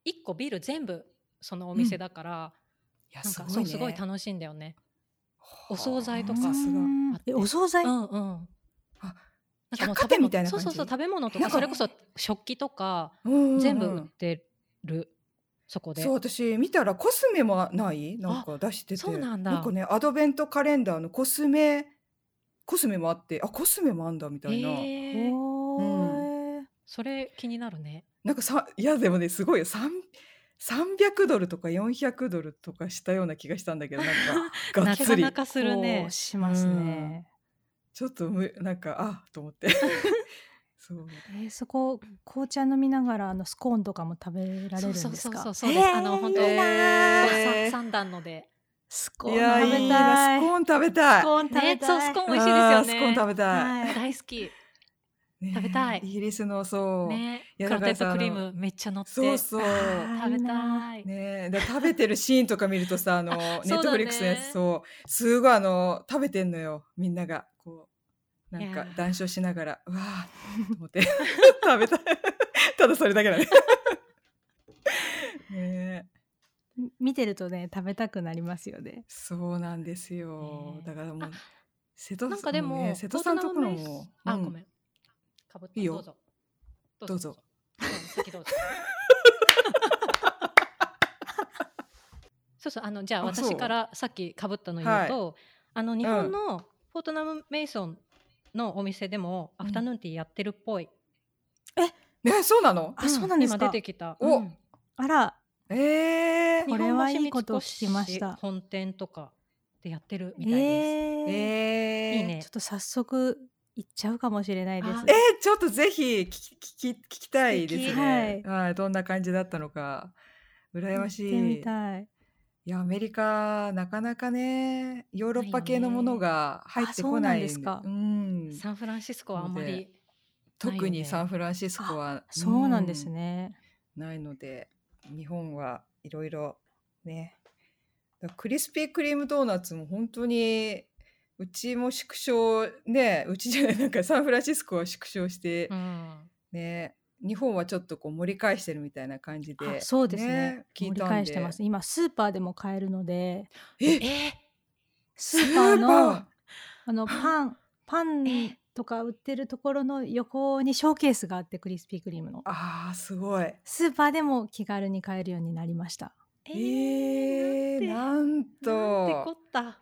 Speaker 2: 一個ビル全部そのお店だから、
Speaker 1: いや
Speaker 2: なんか
Speaker 1: すごいうね。
Speaker 2: そすごい楽しいんだよね。お
Speaker 1: はあ
Speaker 2: 惣菜とか。
Speaker 3: お惣菜、
Speaker 2: うんうん。
Speaker 1: あ
Speaker 2: なんか
Speaker 1: みたいな感じ？
Speaker 2: そうそうそう食べ物と
Speaker 1: なんか
Speaker 2: かそれこそ食器とか
Speaker 1: うんうんうん。
Speaker 2: 全部売ってる、そこで。
Speaker 1: そう私見たらコスメもない？なんか出してて。
Speaker 2: そうなんだ。
Speaker 1: なんかねアドベントカレンダーのコスメコスメもあってあコスメもあんだみたいな、
Speaker 2: へー。
Speaker 3: おー
Speaker 2: それ気になるね。
Speaker 1: なんかさいやでもねすごいよ。3 300ドルとか400ドルとかしたような気がしたんだけどなんか がっ
Speaker 2: な
Speaker 1: つり。
Speaker 2: かなかする
Speaker 3: こ
Speaker 2: ね
Speaker 3: うしますね。
Speaker 1: ちょっとむなんかあと思って。そう。
Speaker 3: えーそこ紅茶飲みながらあのスコーンとかも食べられるんですか？
Speaker 2: そうそうそうそう。です。あの本当
Speaker 1: えー。
Speaker 2: さ三段ので。
Speaker 3: スコーン食べたい。
Speaker 1: スコーン食べたい。
Speaker 3: スコーン食べたい。
Speaker 2: ねそうスコーン美味しいですよね。
Speaker 1: スコーン食べたい、
Speaker 3: はい。
Speaker 2: 大好き
Speaker 1: ね
Speaker 2: 食べたい。
Speaker 1: イギリスのそう、
Speaker 2: ねクロテッドクリームめっちゃ乗って。
Speaker 1: そうそう。
Speaker 2: 食べたい。
Speaker 1: ねで食べてるシーンとか見るとさあの ネットフリックスのやつそうすごいあの食べてんのよみんなが。こうなんか談笑しながら。うわーと思って。食べたい。ただそれだけだね。ね
Speaker 3: 見てるとね食べたくなりますよね。
Speaker 1: そうなんですよ、
Speaker 2: ね
Speaker 1: だからもう
Speaker 2: あ
Speaker 1: 瀬戸
Speaker 2: なんかでも、
Speaker 1: ね、瀬戸さんところも
Speaker 2: スあ、
Speaker 1: うん。
Speaker 2: ごめんかぶった
Speaker 1: いいよ。
Speaker 2: どうぞ。
Speaker 1: どうぞ。
Speaker 2: うん先どうぞ。そうそうあのじゃあ私からさっきかぶったの言うと、あの日本のフォートナム・メイソンのお店でもアフタヌーンティーやってるっぽい、
Speaker 1: ねそうなの？
Speaker 3: あそうなんですか？
Speaker 2: 今出てきた、
Speaker 1: お。
Speaker 2: うん。
Speaker 3: あら。
Speaker 1: えー、
Speaker 3: これはいいことを聞きまし。た
Speaker 2: 本店とかでやってるみたいです、
Speaker 3: えー。
Speaker 1: えー、
Speaker 2: いいね。
Speaker 3: ちょっと早速行っちゃうかもしれないです
Speaker 2: あ。
Speaker 1: えー、ちょっとぜひ聞き聞き聞きたいです
Speaker 2: 素
Speaker 1: ね。
Speaker 3: 敵
Speaker 1: はい、どんな感じだったのか。羨まし
Speaker 3: 行ってみ
Speaker 1: い。い
Speaker 3: たい。
Speaker 1: や、アメリカ、なかなかね、ヨーロッパ系のものが入ってこない。
Speaker 3: ですか
Speaker 1: うん。
Speaker 2: サンフランシスコはあんまり
Speaker 1: 特にサンフランシスコは、
Speaker 3: そうなんです
Speaker 1: うん
Speaker 3: ね。
Speaker 1: ないので、日本はいろいろね。クリスピークリームドーナツも本当に、うちも縮小、ね、うちじゃない、なんかサンフランシスコは縮小して、
Speaker 2: うん。
Speaker 1: ね日本はちょっとこう盛り返してるみたいな感じで、
Speaker 3: あそうですね。盛り返してます。今スーパーでも買えるので、
Speaker 1: え？
Speaker 2: え？
Speaker 3: スーパーのあのパンパンとか売ってるところの横にショーケースがあってクリスピークリームの。
Speaker 1: あーすごい。
Speaker 3: スーパーでも気軽に買えるようになりました。
Speaker 2: え
Speaker 1: えー、なん
Speaker 2: なんて
Speaker 1: と
Speaker 2: こった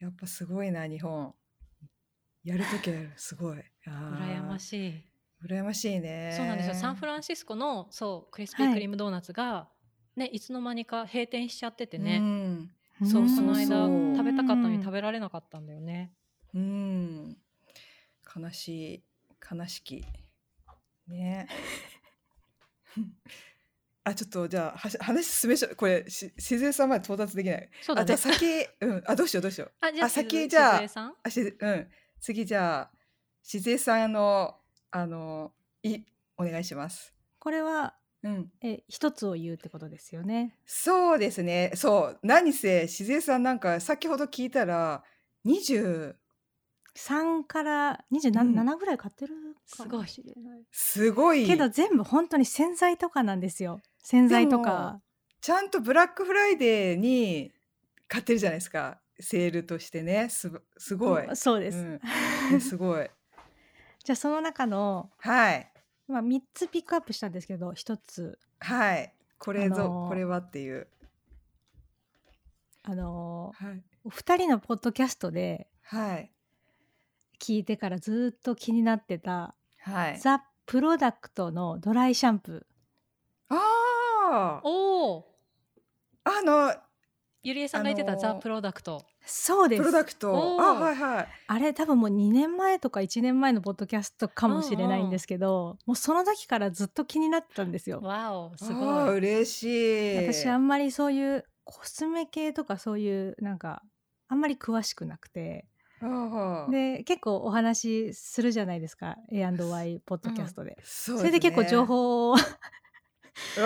Speaker 1: やっぱすごいな日本。やるときはやるすごい。
Speaker 2: 羨ま
Speaker 1: い
Speaker 2: しい。
Speaker 1: 羨ましいね。
Speaker 2: そうなんですよ。サンフランシスコのそうクリスピークリームドーナツが、ねいつの間にか閉店しちゃっててね、
Speaker 1: うん、
Speaker 2: そう
Speaker 3: うん。
Speaker 2: この間食べたかったのに食べられなかったんだよね。
Speaker 1: うん、悲しい。悲しき。ねあちょっとじゃあはし話進めしょこれし静江さんまで到達できない。
Speaker 2: そうだね。
Speaker 1: あじゃあ先うんあどうしようどうしよう。
Speaker 2: あじゃあ
Speaker 1: あ先じゃあ
Speaker 2: さん
Speaker 1: あしうん。次じゃあ静江さんのあのいお願いします。
Speaker 3: これは
Speaker 1: うん。
Speaker 3: え一つを言うってことですよね。
Speaker 1: そうですね。そう何せ静江さんなんか先ほど聞いたら20
Speaker 3: 3から
Speaker 1: うん。
Speaker 3: 27ぐらい買ってるか
Speaker 2: すごい
Speaker 3: もしれない。
Speaker 1: すごい。
Speaker 3: けど全部本当に洗剤とかなんですよ。洗剤とか。
Speaker 1: ちゃんとブラックフライデーに買ってるじゃないですか。セールとしてね。すばすごい、
Speaker 3: うんそうです。
Speaker 1: うん。ね すごい。
Speaker 3: じゃあその中の、
Speaker 1: はい。
Speaker 3: まあ、3つピックアップしたんですけど1つ。
Speaker 1: はい。これぞ、
Speaker 3: あのー
Speaker 1: これはっていう。
Speaker 3: あの
Speaker 1: はい。
Speaker 3: お二人のポッドキャストで
Speaker 1: はい。
Speaker 3: 聞いてからずっと気になってた、
Speaker 1: はい。
Speaker 3: ザ・プロダクトのドライシャンプ
Speaker 1: ああ。
Speaker 2: おお
Speaker 1: あの、
Speaker 2: ゆりえさんが言ってた、
Speaker 1: あのー
Speaker 2: ザ・プロダクト。
Speaker 3: ーそうです。
Speaker 1: プロダクト。あ、はいはい。
Speaker 3: あれ多分もう2年前とか1年前のポッドキャストかもしれないんですけど、もうその時からずっと気になってたんですよ。
Speaker 2: わおす
Speaker 1: あ
Speaker 2: ごい。
Speaker 1: ー嬉しい。
Speaker 3: 私あんまりそういうコスメ系とかそういうなんかあんまり詳しくなくて。で結構お話しするじゃないですか。A&Y ポッドキャストで、
Speaker 1: そ
Speaker 3: それで結構情報を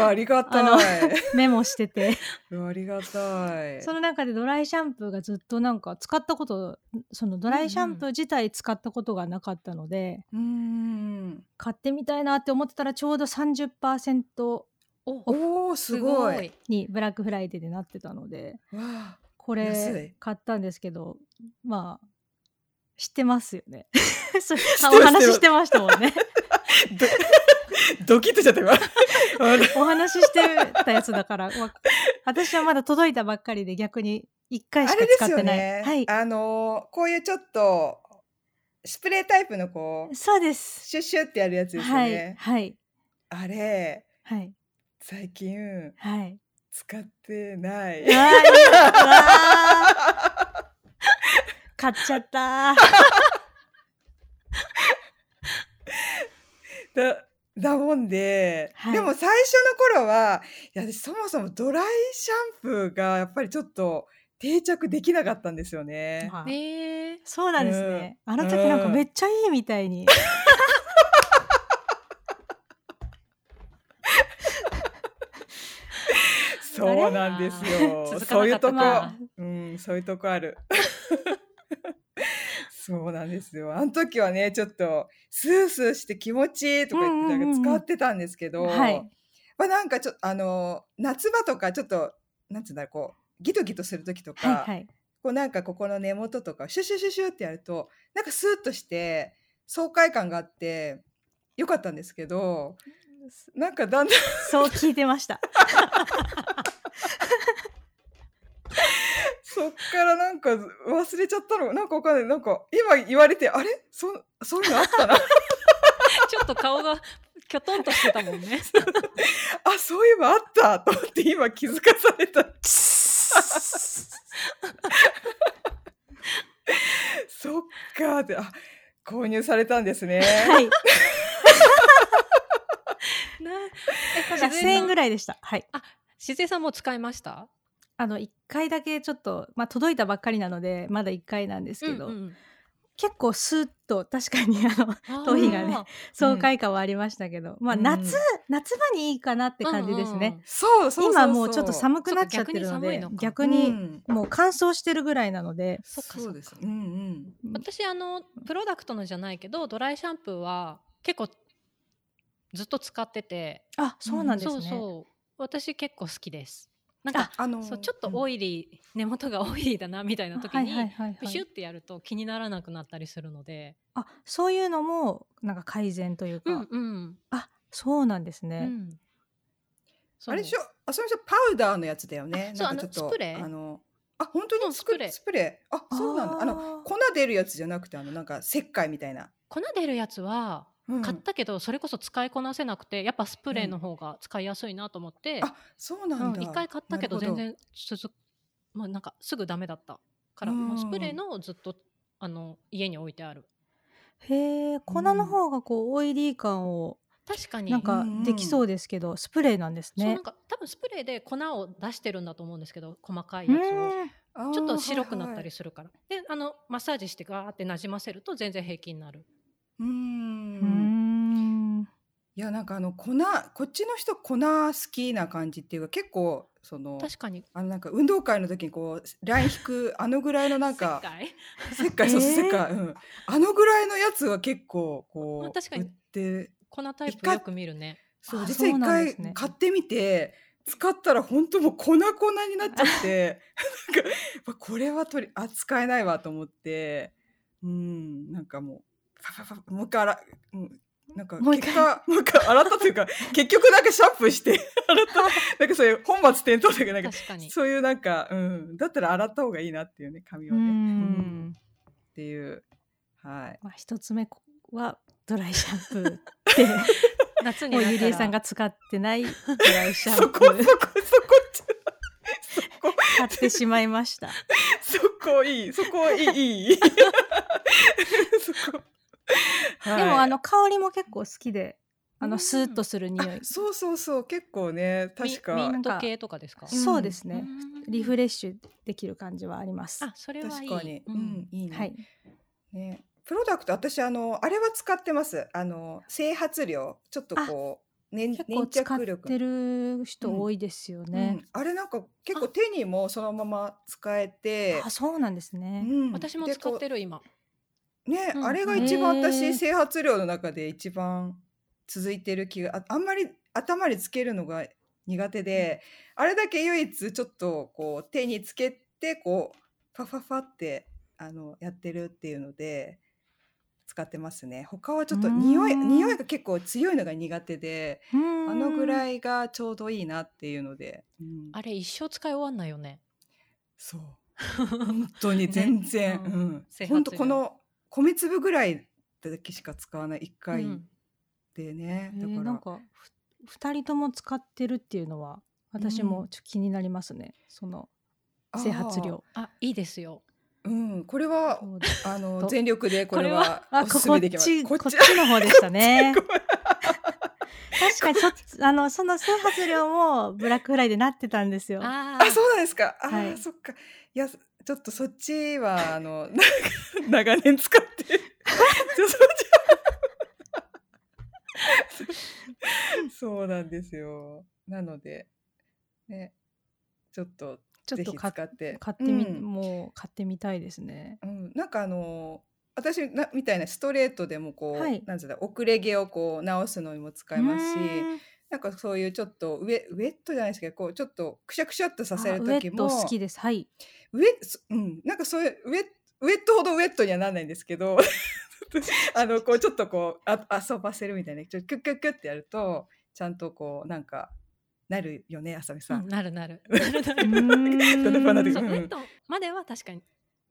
Speaker 1: ありがたい。
Speaker 3: メモしてて
Speaker 1: うわありがたい。
Speaker 3: その中でドライシャンプーがずっとなんか使ったことそのドライシャンプー自体使ったことがなかったので、
Speaker 1: うーん。
Speaker 3: 買ってみたいなって思ってたらちょうど30%
Speaker 2: お
Speaker 1: おおすごい。
Speaker 3: にブラックフライデーでなってたので
Speaker 1: わ
Speaker 3: こ
Speaker 1: 安
Speaker 3: れ
Speaker 1: い
Speaker 3: 買ったんですけどまあ知ってますよね お話ししてましたもんね
Speaker 1: ドキッとしちゃった今。
Speaker 3: お話ししてたやつだから。わ私はまだ届いたばっかりで逆に1回しか使ってない、
Speaker 1: よね。
Speaker 3: はい。
Speaker 1: あのーこういうちょっとスプレータイプのこう
Speaker 3: そうです。
Speaker 1: シュッシュってやるやつですよ
Speaker 3: はい
Speaker 1: ね。
Speaker 3: はい。
Speaker 1: あれ
Speaker 3: はい。
Speaker 1: 最近
Speaker 3: はい。
Speaker 1: 使ってない。
Speaker 3: 買っちゃった
Speaker 1: だ だもんで、
Speaker 3: はい。
Speaker 1: でも最初の頃はいや私そもそもドライシャンプーがやっぱりちょっと定着できなかったんですよね。
Speaker 3: まあ。
Speaker 2: えー、
Speaker 3: そうなんですね、
Speaker 1: うん。
Speaker 3: あの時なんかめっちゃいいみたいに、
Speaker 1: そうなんですよ。
Speaker 2: 続か
Speaker 1: そういうとこ。うん、そういうとこある。そうなんですよ。あの時はね、ちょっとスースーして気持ちいいとか言って使ってたんですけど、
Speaker 3: はい。
Speaker 1: まあなんかちょっとあの夏場とかちょっとなんつうんだろうこうギトギトする時とか、
Speaker 3: はいはい。
Speaker 1: こうなんかここの根元とかシュシュシュシュってやるとなんかスーッとして爽快感があってよかったんですけどなんかだんだん
Speaker 3: そう聞いてました
Speaker 1: そっからなんか忘れちゃったの。なんかわかんない。なんか今言われてあれ？そそういうのあったな。
Speaker 2: ちょっと顔がきょとんとしてたもんね。
Speaker 1: あそういえばあったと思って今気づかされた。そっかーってあ購入されたんですね。
Speaker 3: はい。
Speaker 2: な
Speaker 3: ただ1000円ぐ
Speaker 2: らい
Speaker 3: でした。はい。
Speaker 2: しずえさんも使いました？
Speaker 3: あの1回だけちょっと、まあ、届いたばっかりなのでまだ1回なんですけど、
Speaker 2: うんうん。
Speaker 3: 結構スーッと確かにあの頭皮がね
Speaker 2: あ
Speaker 3: 爽快感はありましたけど、まあ
Speaker 1: うん
Speaker 3: 夏、夏場にいいかなって感じですね、
Speaker 2: うんうん
Speaker 3: 今もうちょっと寒くなっちゃってるので逆に
Speaker 1: うん。
Speaker 3: もう乾燥してるぐらいなので、
Speaker 2: そっか
Speaker 1: そうです。うんうん。
Speaker 2: 私あのプロダクトのじゃないけどドライシャンプーは結構ずっと使ってて。
Speaker 3: あそうなんですね、
Speaker 2: そうそう。私結構好きですなんか
Speaker 1: あの
Speaker 2: そうちょっとオイリー、根元がオイリーだなみたいな時
Speaker 3: はいはい
Speaker 2: に
Speaker 3: はいはい。
Speaker 2: プシュってやると気にならなくなったりするので、
Speaker 3: あそういうのもなんか改善というか、
Speaker 2: うんうん。
Speaker 3: あそうなんです
Speaker 2: う
Speaker 3: ね、
Speaker 2: う。
Speaker 1: あれでしょ？あそれでしょ？パウダーのやつだよね。
Speaker 2: あそう
Speaker 1: なんかちょっと
Speaker 2: あのスプレー？
Speaker 1: あのあ本当
Speaker 2: うん
Speaker 1: にスプ
Speaker 2: スプレー。
Speaker 1: スプレー。あそうなんだ。あの粉出るやつじゃなくてあのなんか石灰みたいな。
Speaker 2: 粉出るやつは
Speaker 1: うん。
Speaker 2: 買ったけどそれこそ使いこなせなくてやっぱスプレーの方が使いやすいなと思って。
Speaker 1: あそうなんだ。
Speaker 2: うん一回買ったけど全然続くもうなんかすぐダメだったから
Speaker 1: うん。
Speaker 2: スプレーのをずっとあの家に置いてある。
Speaker 3: へえ粉の方がこうオイリー感を
Speaker 2: 確かに。
Speaker 3: なんかできそうですけど、スプレーなんですね。
Speaker 2: そうなんか多分スプレーで粉を出してるんだと思うんですけど細かい
Speaker 3: うん
Speaker 2: やつを。ちょっと白くなった
Speaker 1: はいはい
Speaker 2: りするから、であのマッサージしてガーってなじませると全然平気になる
Speaker 1: う
Speaker 3: ん。ん。
Speaker 1: いやなんかあの粉こっちの人粉好きな感じっていうか結構その
Speaker 2: 確かに。
Speaker 1: あのなんか運動会の時にこうライン引くあのぐらいのなんか
Speaker 2: 世界？
Speaker 1: 石灰そうそう
Speaker 3: えー。
Speaker 1: 石灰、うん、あのぐらいのやつは結構こう
Speaker 2: まあ確かに。
Speaker 1: 売って
Speaker 2: 粉タイプよく見るね。
Speaker 3: あ
Speaker 1: そう実は一回買ってみて使ったら本当もう粉々になっちゃって なんかこれは取り扱えないわと思ってうんなんかもうもう一回洗うんなんか
Speaker 3: もう一回
Speaker 1: 結果もう一回洗ったというか 結局なんかシャンプーして洗った なんかそういう本末転倒というかなんかそういうなんか、うん、だったら洗った方がいいなっていうね髪を
Speaker 3: う
Speaker 1: ね。
Speaker 3: ん
Speaker 1: っていう。はい。
Speaker 3: まあ、一つ目はドライシャンプーって
Speaker 2: 夏に
Speaker 3: ゆりえさんが使ってないドライシャ
Speaker 1: そこ、そこ、
Speaker 3: ンプー
Speaker 1: そこ、そこ、
Speaker 3: 買ってしまいました。
Speaker 1: そこいい、そこいい、いい。そこ。はい
Speaker 3: でもあの香りも結構好きで、あ
Speaker 1: うん
Speaker 3: のスーッとする匂い
Speaker 1: あ。そうそうそう、結構ね、確か。
Speaker 2: ミミント系とかですか？
Speaker 1: うん
Speaker 3: そうですね。
Speaker 2: うん
Speaker 3: リフレッシュできる感じはあります。
Speaker 2: あそれはいい
Speaker 1: 確かに、う
Speaker 2: うんん、
Speaker 1: いいね。
Speaker 3: はい。
Speaker 1: ね、プロダクト、私、あの、あれは使ってます。あの、整髪料、ちょっとこう、粘着力。
Speaker 3: ってる人多いですよ
Speaker 1: う
Speaker 3: ね。
Speaker 1: ん、あれなんか結構手にもそのまま使えて
Speaker 3: あ、、そうなんですね。
Speaker 1: うん
Speaker 2: 私も
Speaker 1: で
Speaker 2: 使って
Speaker 1: こ
Speaker 2: る今
Speaker 1: うね、
Speaker 2: うん。
Speaker 1: あれが一番
Speaker 3: へ
Speaker 1: 私
Speaker 3: ー
Speaker 1: 整髪料の中で一番続いてる気がああんまり頭につけるのが苦手で、あれだけ唯一ちょっとこう手につけてこうファファファってあのやってるっていうので使ってますね。他はちょっと匂い
Speaker 3: うん。
Speaker 1: 匂いが結構強いのが苦手であのぐ
Speaker 3: い。
Speaker 1: らいがちょうどいいなっていうので、うん。
Speaker 2: あれ一生使い終わんないよね。
Speaker 1: そう。本当に全然、
Speaker 2: ね。う
Speaker 1: うん。ん
Speaker 2: 整髪
Speaker 1: 本当この米粒ぐらいだけしか使わない。1回
Speaker 2: うん。
Speaker 1: でね、
Speaker 3: え
Speaker 1: だから。
Speaker 3: ーなんかふ二人とも使ってるっていうのは私もちょっと気になりますね。その整髪料。
Speaker 2: あいいですよ。
Speaker 1: うんこれはあの
Speaker 3: と
Speaker 1: 全力でこれは
Speaker 3: あ、
Speaker 1: お
Speaker 3: ここっ
Speaker 1: すすめできます。
Speaker 3: ち、こっち。
Speaker 1: こっち
Speaker 3: の方でしたね。確かにそ あの、その整髪料もブラックフライでなってたんですよ。
Speaker 2: あ
Speaker 1: あそうなんですか。あ、
Speaker 3: はい。
Speaker 1: そっか。いやちょっとそっちは あの長年使って そうなんですよ。なのでねちょっと
Speaker 3: ちょっと買っ
Speaker 1: 使って。
Speaker 3: 買ってみ、
Speaker 1: うん。
Speaker 3: もう買ってみたいですね。
Speaker 1: うん、なんかあの私なみたいなストレートでもこう、
Speaker 3: はい。
Speaker 1: なんつうんだ遅れ毛をこう直すのにも使えますしなんかそういうちょっとウェウェットじゃないですけどこうちょっとくしゃくしゃっとさせ
Speaker 3: あウェッ
Speaker 1: る時も
Speaker 3: ト好きです。はい。
Speaker 1: ウェそうんなんかそういうウェウェットほどウェットにはならないんですけど あのこうちょっとこうあ遊ばせるみたいなちょっとキュッキュッキュッってやるとちゃんとこうなんかなるよねあさみさん。
Speaker 2: うんなるなる なるな
Speaker 3: う
Speaker 2: る？までは確かに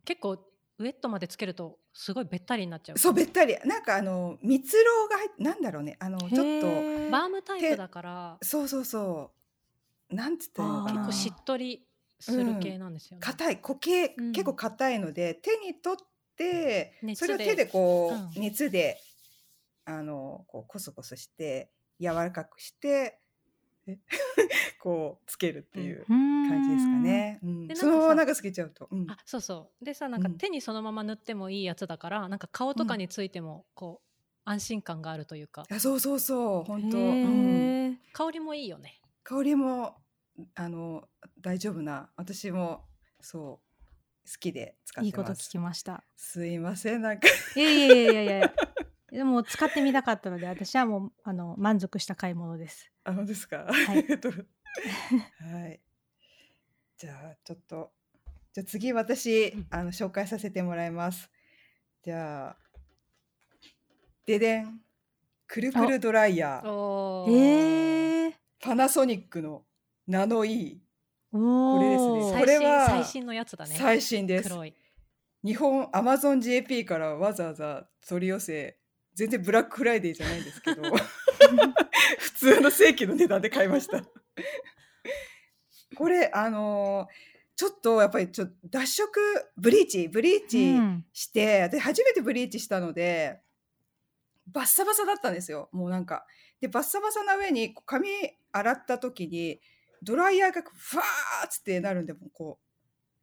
Speaker 2: 結構ウェットまでつけるとすごいべったりになっちゃう。
Speaker 1: そうべったり。なんかあの蜜ろうが入っなんだろうね。あのちょっと
Speaker 2: バームタイプだから。
Speaker 1: そうそうそう。なんつったら
Speaker 2: 結構しっとりする系なんですよね、
Speaker 1: 硬い。固形、
Speaker 2: うん。
Speaker 1: 結構硬いので手に取って
Speaker 2: 熱
Speaker 1: それを
Speaker 2: で
Speaker 1: 手でこう、
Speaker 2: うん。
Speaker 1: 熱であのこうコソコソして柔らかくしてえ こうつけるっていう感じですか。ね。うん。そのままなんかつけちゃうと、うん。
Speaker 2: あそうそう。でさなんか
Speaker 1: うん。
Speaker 2: 手にそのまま塗ってもいいやつだから、なんか顔とかについてもこう安心感があるというか。
Speaker 1: あそうそうそう。本当、
Speaker 3: へ
Speaker 1: うん。
Speaker 3: ー。
Speaker 2: 香りもいいよね。
Speaker 1: 香りもあの大丈夫な私もそう好きで使ってます。
Speaker 3: いいこと聞きました。
Speaker 1: すいませんなんか。
Speaker 3: いやいやいやいやいや。でも使ってみたかったので私はもうあの満足した買い物です。
Speaker 1: あ、本当ですか？
Speaker 3: い
Speaker 1: ありがとうはい。じゃあ、ちょっと。じゃあ、次、私
Speaker 2: うん、
Speaker 1: あの、紹介させてもらいます。じゃあ。ででん。くるくるドライヤー。
Speaker 2: お
Speaker 3: え
Speaker 2: ー
Speaker 3: ー、
Speaker 1: パナソニックの。ナノイー。
Speaker 3: お
Speaker 1: これですね
Speaker 3: ー
Speaker 1: これは
Speaker 2: 最新のやつだね
Speaker 1: 最新です。
Speaker 2: 黒い
Speaker 1: 日本アマゾン JP からわざわざ取り寄せ。全然ブラックフライデーじゃないんですけど。普通の正規の値段で買いました。これあのーちょっとやっぱりちょ脱色ブリーチブリーチ
Speaker 3: うん
Speaker 1: して、で初めてブリーチしたのでバッサバサだったんですよもうなんかでバッサバサな上に髪洗った時にドライヤーがふわーっつってなるんでもうこ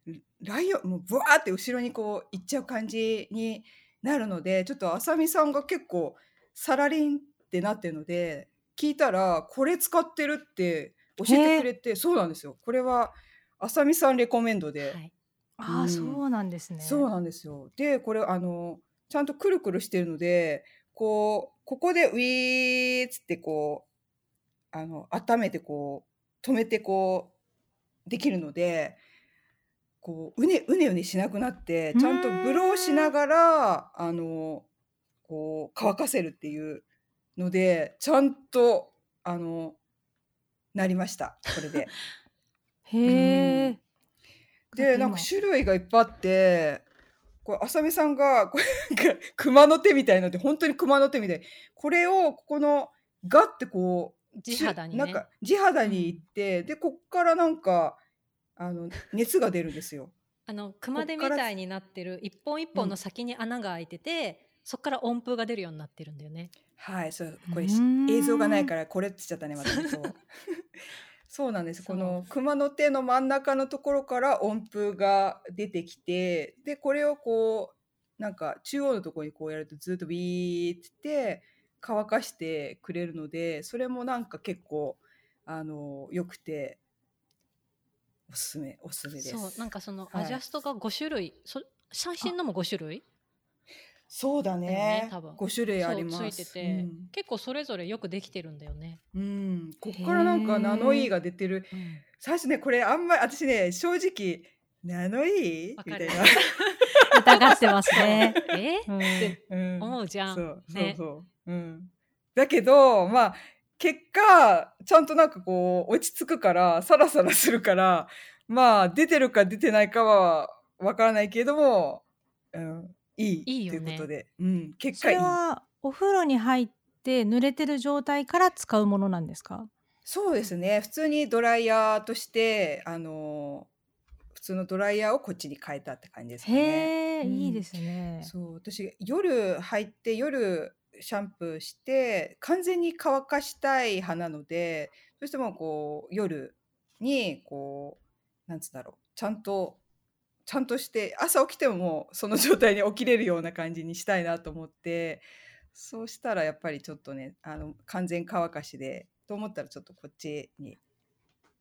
Speaker 1: うライオンもうブワーって後ろにこういっちゃう感じになるのでちょっとあさみさんが結構サラリンってなってるので聞いたらこれ使ってるって教えてくれてそうなんですよ。これはあさみさんレコメンドで、
Speaker 2: はい。
Speaker 3: ああ、
Speaker 1: うん。
Speaker 3: そうなんですね。
Speaker 1: そうなんですよ。でこれあのちゃんとくるくるしてるのでこうここでウィーっつってこうあの温めてこう止めてこうできるのでこううねうねうねしなくなってちゃんとブローしながらあのこう乾かせるっていうのでちゃんとあのなりましたこれで。
Speaker 3: へえ。
Speaker 1: でなんか種類がいっぱいあってこれ浅見さんがこれなんか熊の手みたいので本当に熊の手みたい。これをここのガッてこう
Speaker 2: 地肌にね。
Speaker 1: なんか地肌に行って、でこっからなんかあの熱が出るんですよ。
Speaker 2: あの熊手みたいになってる一本一本の先に穴が開いてて、そこから温風が出るようになってるんだよね。
Speaker 1: はい、そうこれ映像がないからこれって言っちゃったね また そうなんです。この熊の手の真ん中のところから温風が出てきてでこれをこうなんか中央のところにこうやるとずっとビーってって乾かしてくれるのでそれもなんか結構あの良くておすすめおすすめです。
Speaker 2: そうなんかその
Speaker 1: はい。
Speaker 2: アジャストが5種類、そ最新のも5種類？
Speaker 1: そうだ
Speaker 2: ね。
Speaker 1: ね
Speaker 2: 多分。
Speaker 1: 5種類あります。
Speaker 2: そうついてて、
Speaker 1: うん。
Speaker 2: 結構それぞれよくできてるんだよね。
Speaker 1: うん、こっからなんかナノイーが出てる。最初ねこれあんまり私ね正直ナノイ？ー
Speaker 2: わかる。
Speaker 1: みたいな、
Speaker 3: 疑ってますね。
Speaker 2: え？
Speaker 3: うん。
Speaker 2: って
Speaker 1: うん
Speaker 2: 思うじゃん。
Speaker 1: そうそう
Speaker 2: ね
Speaker 1: そう、うん、だけどまあ結果ちゃんとなんかこう落ち着くからサラサラするからまあ出てるか出てないかはわからないけれども、うん、いい
Speaker 2: いいよね。
Speaker 1: ということで、うん、結
Speaker 3: そ
Speaker 1: 果いい。
Speaker 3: れはお風呂に入って濡れてる状態から使うものなんですか？
Speaker 1: そうですね。普通にドライヤーとしてあの普通のドライヤーをこっちに変えたって感じですかね。
Speaker 3: へえ、
Speaker 1: うん
Speaker 3: いいですね。
Speaker 1: そう。私夜入って夜シャンプーして完全に乾かしたい派なのでどうしてもこう夜にこうなんつうんだろうちゃんとちゃんとして朝起きてももうその状態に起きれるような感じにしたいなと思ってそうしたらやっぱりちょっとねあの完全乾かしでと思ったらちょっとこっちに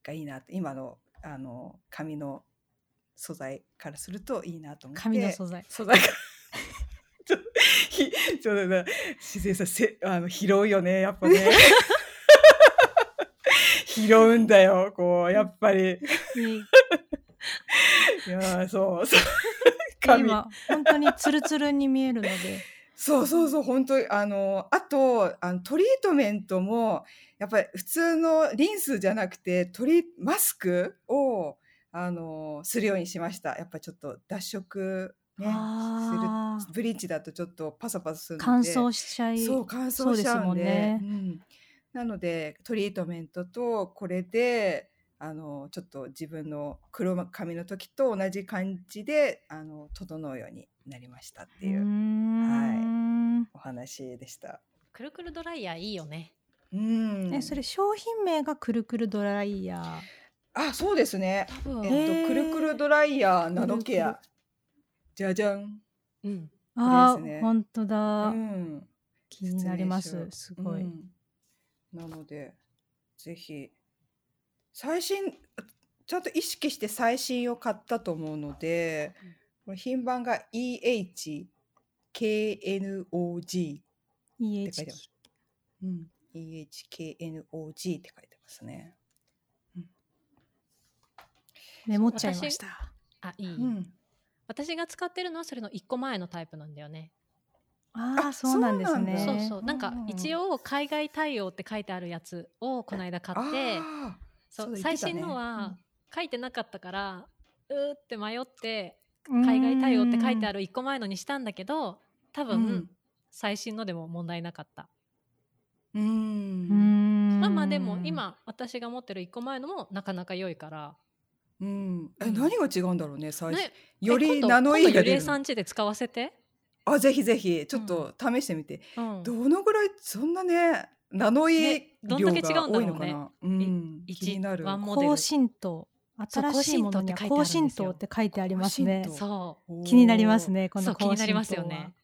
Speaker 1: がいいなって今のあの紙の素材からするといいなと思って
Speaker 3: 紙の素材。
Speaker 1: 素材がちょひ ちょっとね自然させあの拾うよねやっぱね。拾うんだよこうやっぱり。いやーそうそう。紙
Speaker 3: 今本当にツルツルに見えるので。
Speaker 1: そうそうそう本当にあのあとあのトリートメントもやっぱり普通のリンスじゃなくてトリマスクをあのするようにしました。やっぱちょっと脱色ねするブリーチだとちょっとパサパサするので
Speaker 3: 乾燥しちゃい。
Speaker 1: そう乾燥しちゃうんで
Speaker 3: ね
Speaker 1: うんなのでトリートメントとこれであのちょっと自分の黒髪の時と同じ感じであの整うようになりましたっていうう
Speaker 3: ーん
Speaker 1: お話でした。
Speaker 2: くるくるドライヤーいいよね。
Speaker 1: うん
Speaker 3: えそれ商品名がくるくるドライヤー。
Speaker 1: あそうですね。えっとくるくるドライヤーナノケアじゃじゃん。
Speaker 2: うん、
Speaker 3: あ
Speaker 1: これですね。
Speaker 3: ー本当だ、
Speaker 1: うん。
Speaker 3: 気になりますすごい、
Speaker 1: うん。なのでぜひ最新ちゃんと意識して最新を買ったと思うので、これ品番が EHKNOG って書い
Speaker 3: EH
Speaker 1: てます。うん、EHKNOG って書いてますね。
Speaker 3: メモっちゃいました。
Speaker 2: あいい、
Speaker 1: うん、
Speaker 2: 私が使ってるのはそれの1個前のタイプなんだよね。
Speaker 3: ああそうなんですね。
Speaker 2: そうそうなんか一応海外対応って書いてあるやつをこの間買って。そう最新のは書いてなかったからうーって迷って
Speaker 3: うん。
Speaker 2: 海外対応って書いてある1個前のにしたんだけど多分、
Speaker 1: うん。
Speaker 2: 最新のでも問題なかった。
Speaker 1: うん。
Speaker 3: うーん。
Speaker 2: まあまあでも今私が持ってる1個前のもなかなか良いから。
Speaker 1: うん、え
Speaker 2: うん。
Speaker 1: 何が違うんだろうね最初、
Speaker 2: ね、
Speaker 1: よりナノイーが出るの。
Speaker 2: さん家で使わせて。
Speaker 1: あぜひぜひちょっと試してみて、
Speaker 2: うん。
Speaker 1: どのぐらいそんなねナノイー
Speaker 2: ねどん
Speaker 1: 量が多いのかな、うん、
Speaker 2: い
Speaker 1: 気になる。
Speaker 3: 高浸透。新しいものには高
Speaker 2: 高浸
Speaker 3: 浸透って書いてありますね。
Speaker 2: そ
Speaker 3: 気になりますねこの高浸透は。
Speaker 2: 気になりますよね。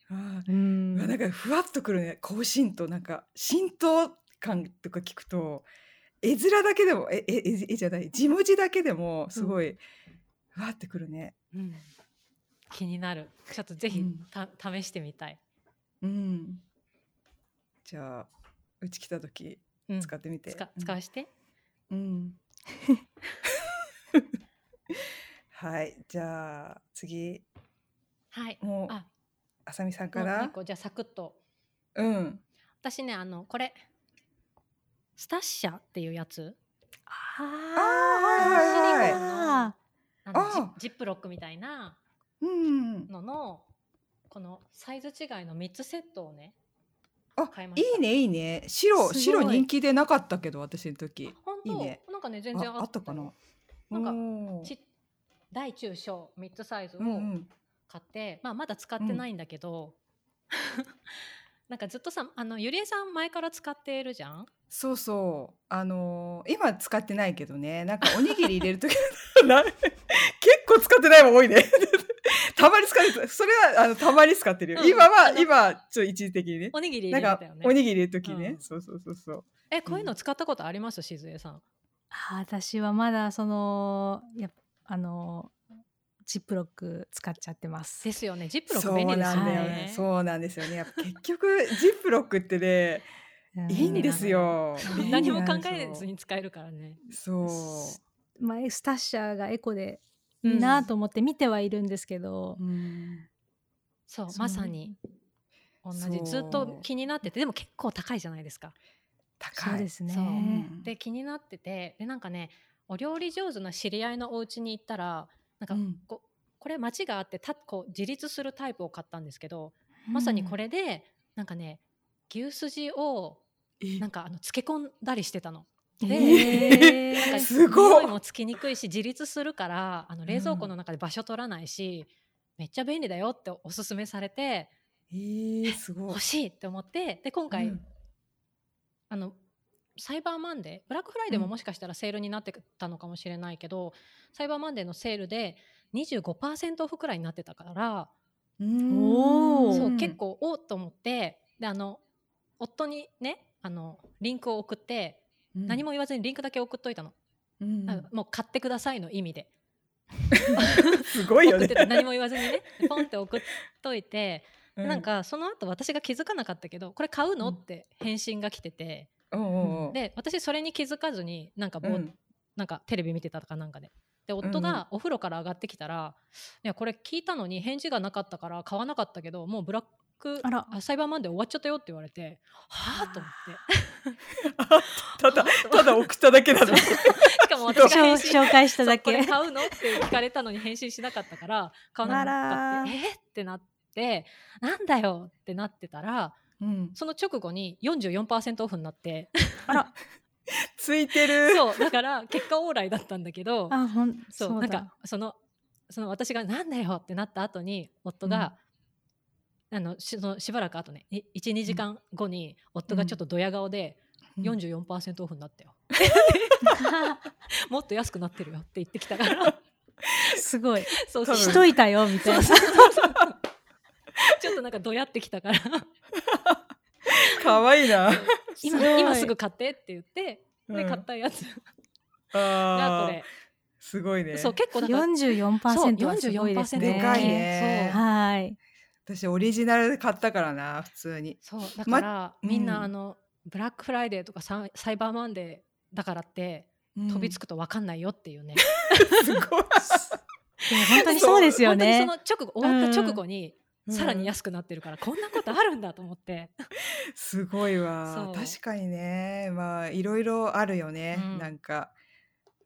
Speaker 3: うん。
Speaker 1: なんかふわっとくるね。高浸透。なんか浸透感とか聞くと絵面だけでもええええじゃない字文字だけでもすごいふわってくるね。
Speaker 2: うん。気になる。ちょっとぜひ、
Speaker 1: うん。
Speaker 2: た試してみたい、
Speaker 1: うん。じゃあうち来た時
Speaker 2: うん。
Speaker 1: 使ってみて、
Speaker 2: 使
Speaker 1: うん。
Speaker 2: 使わして、
Speaker 1: うん。はい。じゃあ次。
Speaker 2: はい。
Speaker 1: もう
Speaker 2: あ。
Speaker 1: あさみさんから？
Speaker 2: 一個じゃあサクッと。
Speaker 1: うん。
Speaker 2: 私ねあのこれスタッシャっていうやつ？
Speaker 3: あ
Speaker 1: はいはいはい
Speaker 2: あの
Speaker 3: あ
Speaker 2: ジ
Speaker 1: あ
Speaker 2: ジップロックみたいな
Speaker 1: うん
Speaker 2: ののこのサイズ違いの3つセットをね
Speaker 1: あ
Speaker 2: 買いました。
Speaker 1: いいねいいね。白白人気でなかったけど私の時。
Speaker 2: 本当。
Speaker 1: いいね。
Speaker 2: なんかね全然
Speaker 1: ああったかな？
Speaker 2: なんかち大中小3つサイズを
Speaker 1: うんうん。
Speaker 2: 買って、まあ、まだ使ってないんだけど、なんかずっとさあのゆりえさん前から使っているじゃん？
Speaker 1: そうそう。あのー今使ってないけどね。なんかおにぎり入れる時 な結構使ってないもん多いね。たまに使ってるそれはあのたまに使ってるよ、
Speaker 2: うん。
Speaker 1: 今は今ちょっと一時的にね。
Speaker 2: おにぎり入れてたよね。
Speaker 1: おにぎり入れる時ね、
Speaker 2: うん。
Speaker 1: そうそうそうそう。
Speaker 2: えこういうの使ったことあります？しずえさん。
Speaker 3: あ私はまだそのやあのジップロック使っちゃってます。
Speaker 2: ですよねジップロック便利ですよ
Speaker 1: なんだよ
Speaker 2: ね
Speaker 1: ね。そうなんですよね。やっぱ結局ジップロックってね、
Speaker 3: うん
Speaker 1: いいんですよ。
Speaker 2: 何も考えずに使えるからね
Speaker 1: そう。
Speaker 3: 前スタッシャーがエコでいいなと思って見てはいるんですけど、
Speaker 1: うん
Speaker 2: そうまさに同じずっと気になっててでも結構高いじゃないですか
Speaker 1: 高い。
Speaker 3: そうですね。
Speaker 2: で気になっててでなんかねお料理上手な知り合いのお家に行ったらなんか
Speaker 1: うん。
Speaker 2: ここれ町があってたこう自立するタイプを買ったんですけど、まさにこれでなんかね牛すじを
Speaker 1: え。
Speaker 2: なんかあの漬け込んだりしてたの。
Speaker 3: うん
Speaker 2: で
Speaker 3: へー
Speaker 2: なんか
Speaker 1: すごい。
Speaker 2: もつきにくいし自立するからあの冷蔵庫の中で場所取らないし、めっちゃ便利だよっておすすめされて
Speaker 1: えー、すごい。
Speaker 2: 欲。しいって思ってで今回、
Speaker 1: うん。
Speaker 2: あのサイバーマンデーブラックフライデーも
Speaker 1: うん。
Speaker 2: もしかしたらセールになってたのかもしれないけど、サイバーマンデーのセールで25%オフくらいになってたから、そう結構おっと思ってであの夫にねあのリンクを送って、何も言わずにリンクだけ送っといたの、
Speaker 1: うん、
Speaker 2: あもう買ってくださいの意味で、
Speaker 1: すごいよね。
Speaker 2: 何も言わずにねポンって送っといて、
Speaker 1: う
Speaker 2: なん、かその後私が気づかなかったけどこれ買うの、
Speaker 1: うん
Speaker 2: って返信が来てて
Speaker 1: うんうんうん、
Speaker 2: で私それに気づかずになんかぼー
Speaker 1: うん。
Speaker 2: なんかテレビ見てたとかなんかで。で夫
Speaker 1: うんうん。
Speaker 2: がお風呂から上がってきたら、いやこれ聞いたのに返事がなかったから買わなかったけどもうブラック
Speaker 3: あら。
Speaker 2: サイバーマンデー終わっちゃったよって言われてはあと思って。
Speaker 1: あた。だただ送っただけなの。
Speaker 2: しかも私が返信
Speaker 3: 紹介しただけ。
Speaker 2: 買うのって聞かれたのに返信しなかったから買わなかったって。えーってなってなんだよってなってたら
Speaker 1: うん、
Speaker 2: その直後に44%オフになって。
Speaker 3: あら、
Speaker 1: ついてる。
Speaker 2: そう。だから結果オーライだったんだけど。
Speaker 3: あ、ほん、
Speaker 2: そう。なんかそのその私が「なんだよ」ってなった後に夫が、あのしそのしばらく後ね12時間後に夫がちょっとドヤ顔で
Speaker 1: うん。
Speaker 2: 44%オフになったよ、もっと安くなってるよって言ってきたから。
Speaker 3: すごい。
Speaker 2: そうそう。
Speaker 3: しといたよみたいな。
Speaker 2: ちょっとなんかどやってきたから
Speaker 1: 可愛いな。
Speaker 2: 今
Speaker 3: すごい
Speaker 2: 今すぐ買ってって言ってで
Speaker 1: うん
Speaker 2: 買ったやつ
Speaker 1: あー
Speaker 2: がこれ
Speaker 1: すごいね。
Speaker 2: そう結構だから
Speaker 3: 四十四パーセントはすごいですね。
Speaker 1: でかいね
Speaker 2: そう
Speaker 3: はい。
Speaker 1: 私オリジナルで買ったからな普通に。
Speaker 2: そうだから、みん
Speaker 1: うん
Speaker 2: なあのブラックフライデーとかササイバーマンデーだからって飛びつ
Speaker 1: く。
Speaker 2: くと分かんないよっていうね、
Speaker 1: すごい。
Speaker 3: でも本当にそうですよね。
Speaker 2: 本当にその直後終わった直後に、
Speaker 1: うん
Speaker 2: さらに安くなってるからこんなことあるんだと思って。
Speaker 1: すごいわ。確かにね。まあいろいろあるよね、
Speaker 2: うん。
Speaker 1: なんか。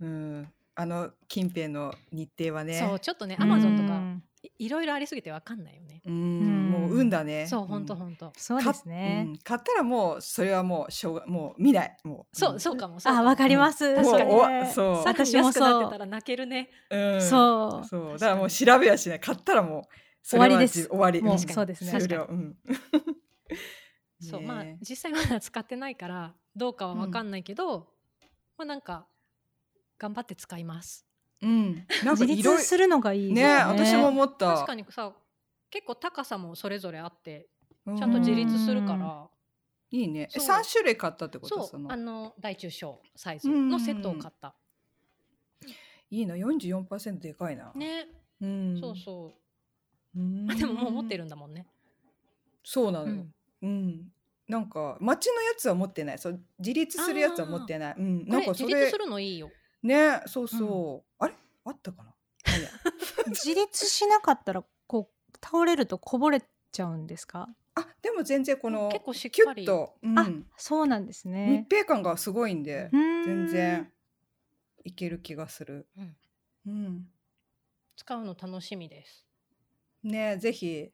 Speaker 1: うん。あの近辺の日程はね。
Speaker 2: そうちょっとね
Speaker 1: うん。
Speaker 2: アマゾンとかいいろいろありすぎて分かんないよね、
Speaker 1: うん。
Speaker 3: うん。
Speaker 1: もう運だね。
Speaker 2: そうほんと
Speaker 1: ん。
Speaker 2: ほんと。
Speaker 3: そうですね。
Speaker 1: か。うん。買ったらもうそれはもうしょうがもう見ない。もう
Speaker 2: そうそうかも。
Speaker 3: あ、
Speaker 2: も
Speaker 3: わかります。
Speaker 1: もう
Speaker 3: それ
Speaker 1: おわそう。
Speaker 3: 私も
Speaker 2: 安くなって
Speaker 3: そう。
Speaker 2: たら泣けるね。
Speaker 1: うん。
Speaker 3: そう。
Speaker 1: そう。だからもう調べやしない買ったらもう
Speaker 3: 終わりです。
Speaker 1: じ終わり。
Speaker 3: もう
Speaker 1: うん
Speaker 3: そうですね。
Speaker 1: 終了。うん。
Speaker 2: そう、
Speaker 1: ね
Speaker 2: まあ実際まだ使ってないからどうかは分かんないけど、まあなんか頑張って使います。
Speaker 1: うん。なんか
Speaker 3: 自立するのがいい
Speaker 1: ね。
Speaker 3: ね。
Speaker 1: 私も思った。
Speaker 2: 確かにさ結構高さもそれぞれあって
Speaker 1: ち
Speaker 2: ちゃんと自立するから、
Speaker 1: いいね。三種類買ったってこと？
Speaker 2: そ
Speaker 1: の。
Speaker 2: あの大中小サイズのセットを買った、
Speaker 1: いいな。44%でかいな。
Speaker 2: ね、
Speaker 1: うん。
Speaker 2: そうそう。
Speaker 1: うん
Speaker 2: でももう持ってるんだもんね、
Speaker 1: そうなの。よ
Speaker 2: うん、
Speaker 1: うん、なんか町のやつは持ってない。そう自立するやつは持ってない。うん。なんかそれ
Speaker 2: 自立するのいいよ。
Speaker 1: ねそうそう、あれ？あったかな？
Speaker 3: 自立しなかったらこう倒れるとこぼれちゃうんですか？
Speaker 1: あでも全然この
Speaker 2: 結構しっ
Speaker 1: キュ
Speaker 2: かり
Speaker 1: ッと、うん、
Speaker 3: あ、そうなんです
Speaker 1: 密
Speaker 3: ね。
Speaker 1: 閉感がすごいんで、全
Speaker 3: 全
Speaker 1: 然。いける気がする。
Speaker 2: うん。
Speaker 1: うん。
Speaker 2: 使うの楽しみです
Speaker 1: ねぜひ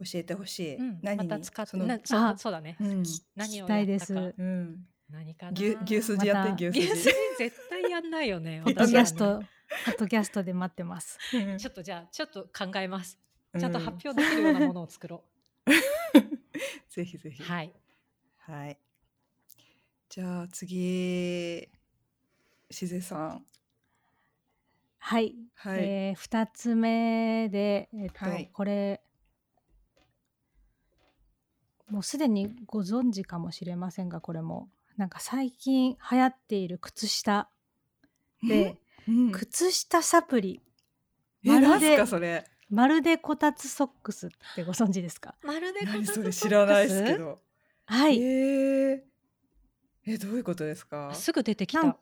Speaker 1: 教えてほしい。
Speaker 2: うん、
Speaker 1: 何に
Speaker 2: また使って
Speaker 1: その
Speaker 2: なそそうだね。
Speaker 1: うん
Speaker 2: 何を
Speaker 3: 聞きたいです
Speaker 2: やったか
Speaker 1: うん。
Speaker 2: 何かな
Speaker 1: 牛牛すじやって牛すじ
Speaker 2: 牛すじ。絶対やんないよね。私
Speaker 3: キャスト、ポッドキャストで待ってます。
Speaker 1: うん
Speaker 2: ちょっとじゃあちょっと考えます。
Speaker 1: うん
Speaker 2: ちゃんと発表できるようなものを作ろ
Speaker 1: ぜひぜひ。
Speaker 2: う。はい。
Speaker 1: はい。じゃあ次しずえさん。
Speaker 3: はい。
Speaker 1: はい。
Speaker 3: えー二つ目で、えっと、
Speaker 1: はい
Speaker 3: これ、もうすでにご存知かもしれませんが、これも。なんか最近流行っている靴下で、
Speaker 1: うん、
Speaker 3: 靴下サプリ、まるで
Speaker 1: かそれ。
Speaker 3: まるでこたつソックスってご存知ですか？
Speaker 2: まるで
Speaker 1: 何それ知らないですけ。ど。
Speaker 3: はい。
Speaker 1: えー、えどういうことですか？
Speaker 2: すぐ出てき
Speaker 3: なん
Speaker 2: た。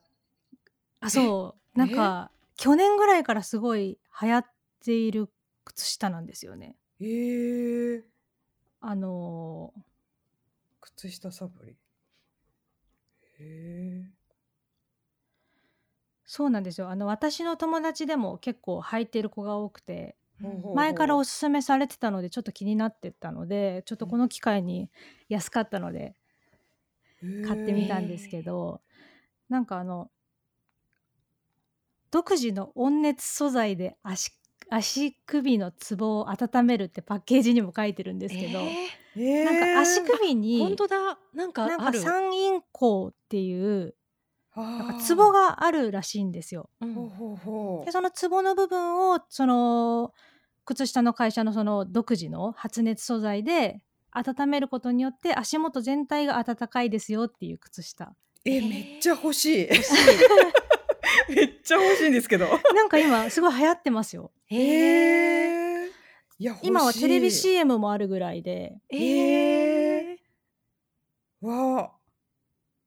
Speaker 3: あ、そう。なんか、去年ぐらいからすごい流行っている靴下なんですよね。
Speaker 1: えー、
Speaker 3: あのー
Speaker 1: 靴下サプリ。え
Speaker 3: そうなんですよ。あの、私の友達でも結構履いてる子が多くて、前からおすすめされてたので、ちょっと気になってたので、ちょっとこの機会に安かったので買ってみたんですけど、なんかあの、独自の温熱素材で足足首のツボを温めるってパッケージにも書いてるんですけど、
Speaker 2: え
Speaker 1: えー、
Speaker 3: なんか足首
Speaker 2: ー
Speaker 3: に
Speaker 2: 本当だ。なんか
Speaker 3: なんか
Speaker 2: ある。
Speaker 3: 三陰交っていう
Speaker 1: な
Speaker 3: なんかツボがあるらしいんですよ。
Speaker 2: うん
Speaker 3: でそのツボの部分をその靴下の会社のその独自の発熱素材で温めることによって足元全体が暖かいですよっていう靴下。
Speaker 1: えめっちゃ欲しい。めっちゃ欲しいんですけど。
Speaker 3: なんか今すごい流行ってますよ。
Speaker 1: え
Speaker 2: え
Speaker 1: いや
Speaker 3: 今はテレビ
Speaker 1: し
Speaker 3: CM もあるぐらいで。
Speaker 2: え
Speaker 1: え
Speaker 2: ー、
Speaker 1: わあ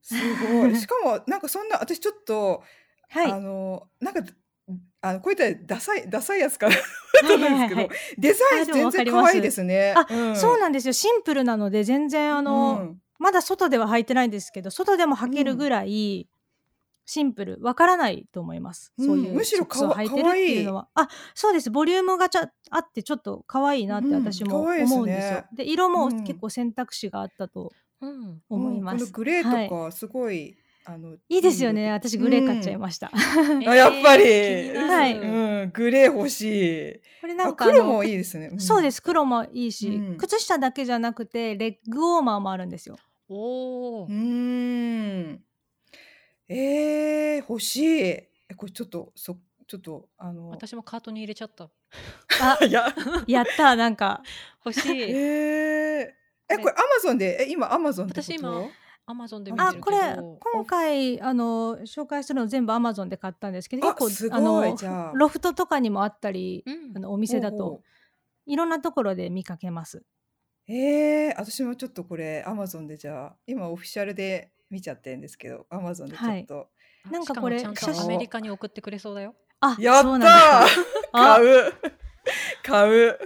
Speaker 1: すごい。しかもなんかそんな私ちょっと、
Speaker 3: はい。
Speaker 1: あのなんかあのこういったらダサいダサいやつかな
Speaker 3: はい
Speaker 1: と思うんですけど、
Speaker 3: はいはい
Speaker 1: デザイン全然可愛いですね。
Speaker 3: あ
Speaker 1: ん
Speaker 3: そうなんですよ。シンプルなので全然あの、
Speaker 1: うん
Speaker 3: まだ外では履いてないんですけど、外でも履けるぐらいシンプル、わからないと思います。
Speaker 1: うん
Speaker 3: そういう
Speaker 1: むしろ
Speaker 3: ソックスを履いてるっていうのは。あ、そうです。ボリュームがちゃあってちょっと可愛いなって
Speaker 1: うん
Speaker 3: 私も
Speaker 1: 可愛いですね
Speaker 3: 思うんですよ。で色も
Speaker 1: うん
Speaker 3: 結構選択肢があったと
Speaker 2: うん。
Speaker 3: 思います。
Speaker 1: うんこのグレーとかすごい、あの
Speaker 3: いいですよね。
Speaker 1: い
Speaker 3: 私グレー買っちゃいました。
Speaker 1: あやっぱり
Speaker 3: はい
Speaker 1: うん、グレー欲しい。
Speaker 3: これなん
Speaker 1: あ
Speaker 3: か
Speaker 1: 黒もいいですね。ん
Speaker 3: そうです。黒もいいし、
Speaker 1: うん
Speaker 3: 靴下だけじゃなくてレッグウォーマーもあるんですよ。
Speaker 2: おお
Speaker 1: う。ーん。えー、欲しい。え、これちょっと、そ、ちょっと、あの。
Speaker 2: 私もカートに入れちゃった。
Speaker 3: あ、
Speaker 1: いや。
Speaker 3: やったなんか
Speaker 2: 欲しい。
Speaker 1: えー、え、これアマゾンで、え、今アマゾン。
Speaker 2: 私今アマゾンで見てるけど。
Speaker 3: あこれ今回あの紹介するの全部アマゾンで買ったんですけど
Speaker 1: あ
Speaker 3: 結構
Speaker 1: すごい
Speaker 3: あの
Speaker 1: じゃあ
Speaker 3: ロフトとかにもあったり、
Speaker 2: うん
Speaker 3: あのお店だといろんなところで見かけます。
Speaker 1: うえー、私もちょっとこれアマゾンでじゃあ、今オフィシャルで見ちゃってるんですけど、アマゾンでちょっと。
Speaker 3: なんかこれ
Speaker 2: ちゃんとアメリカに送ってくれそうだよ。
Speaker 3: あ
Speaker 1: やったー 買う買う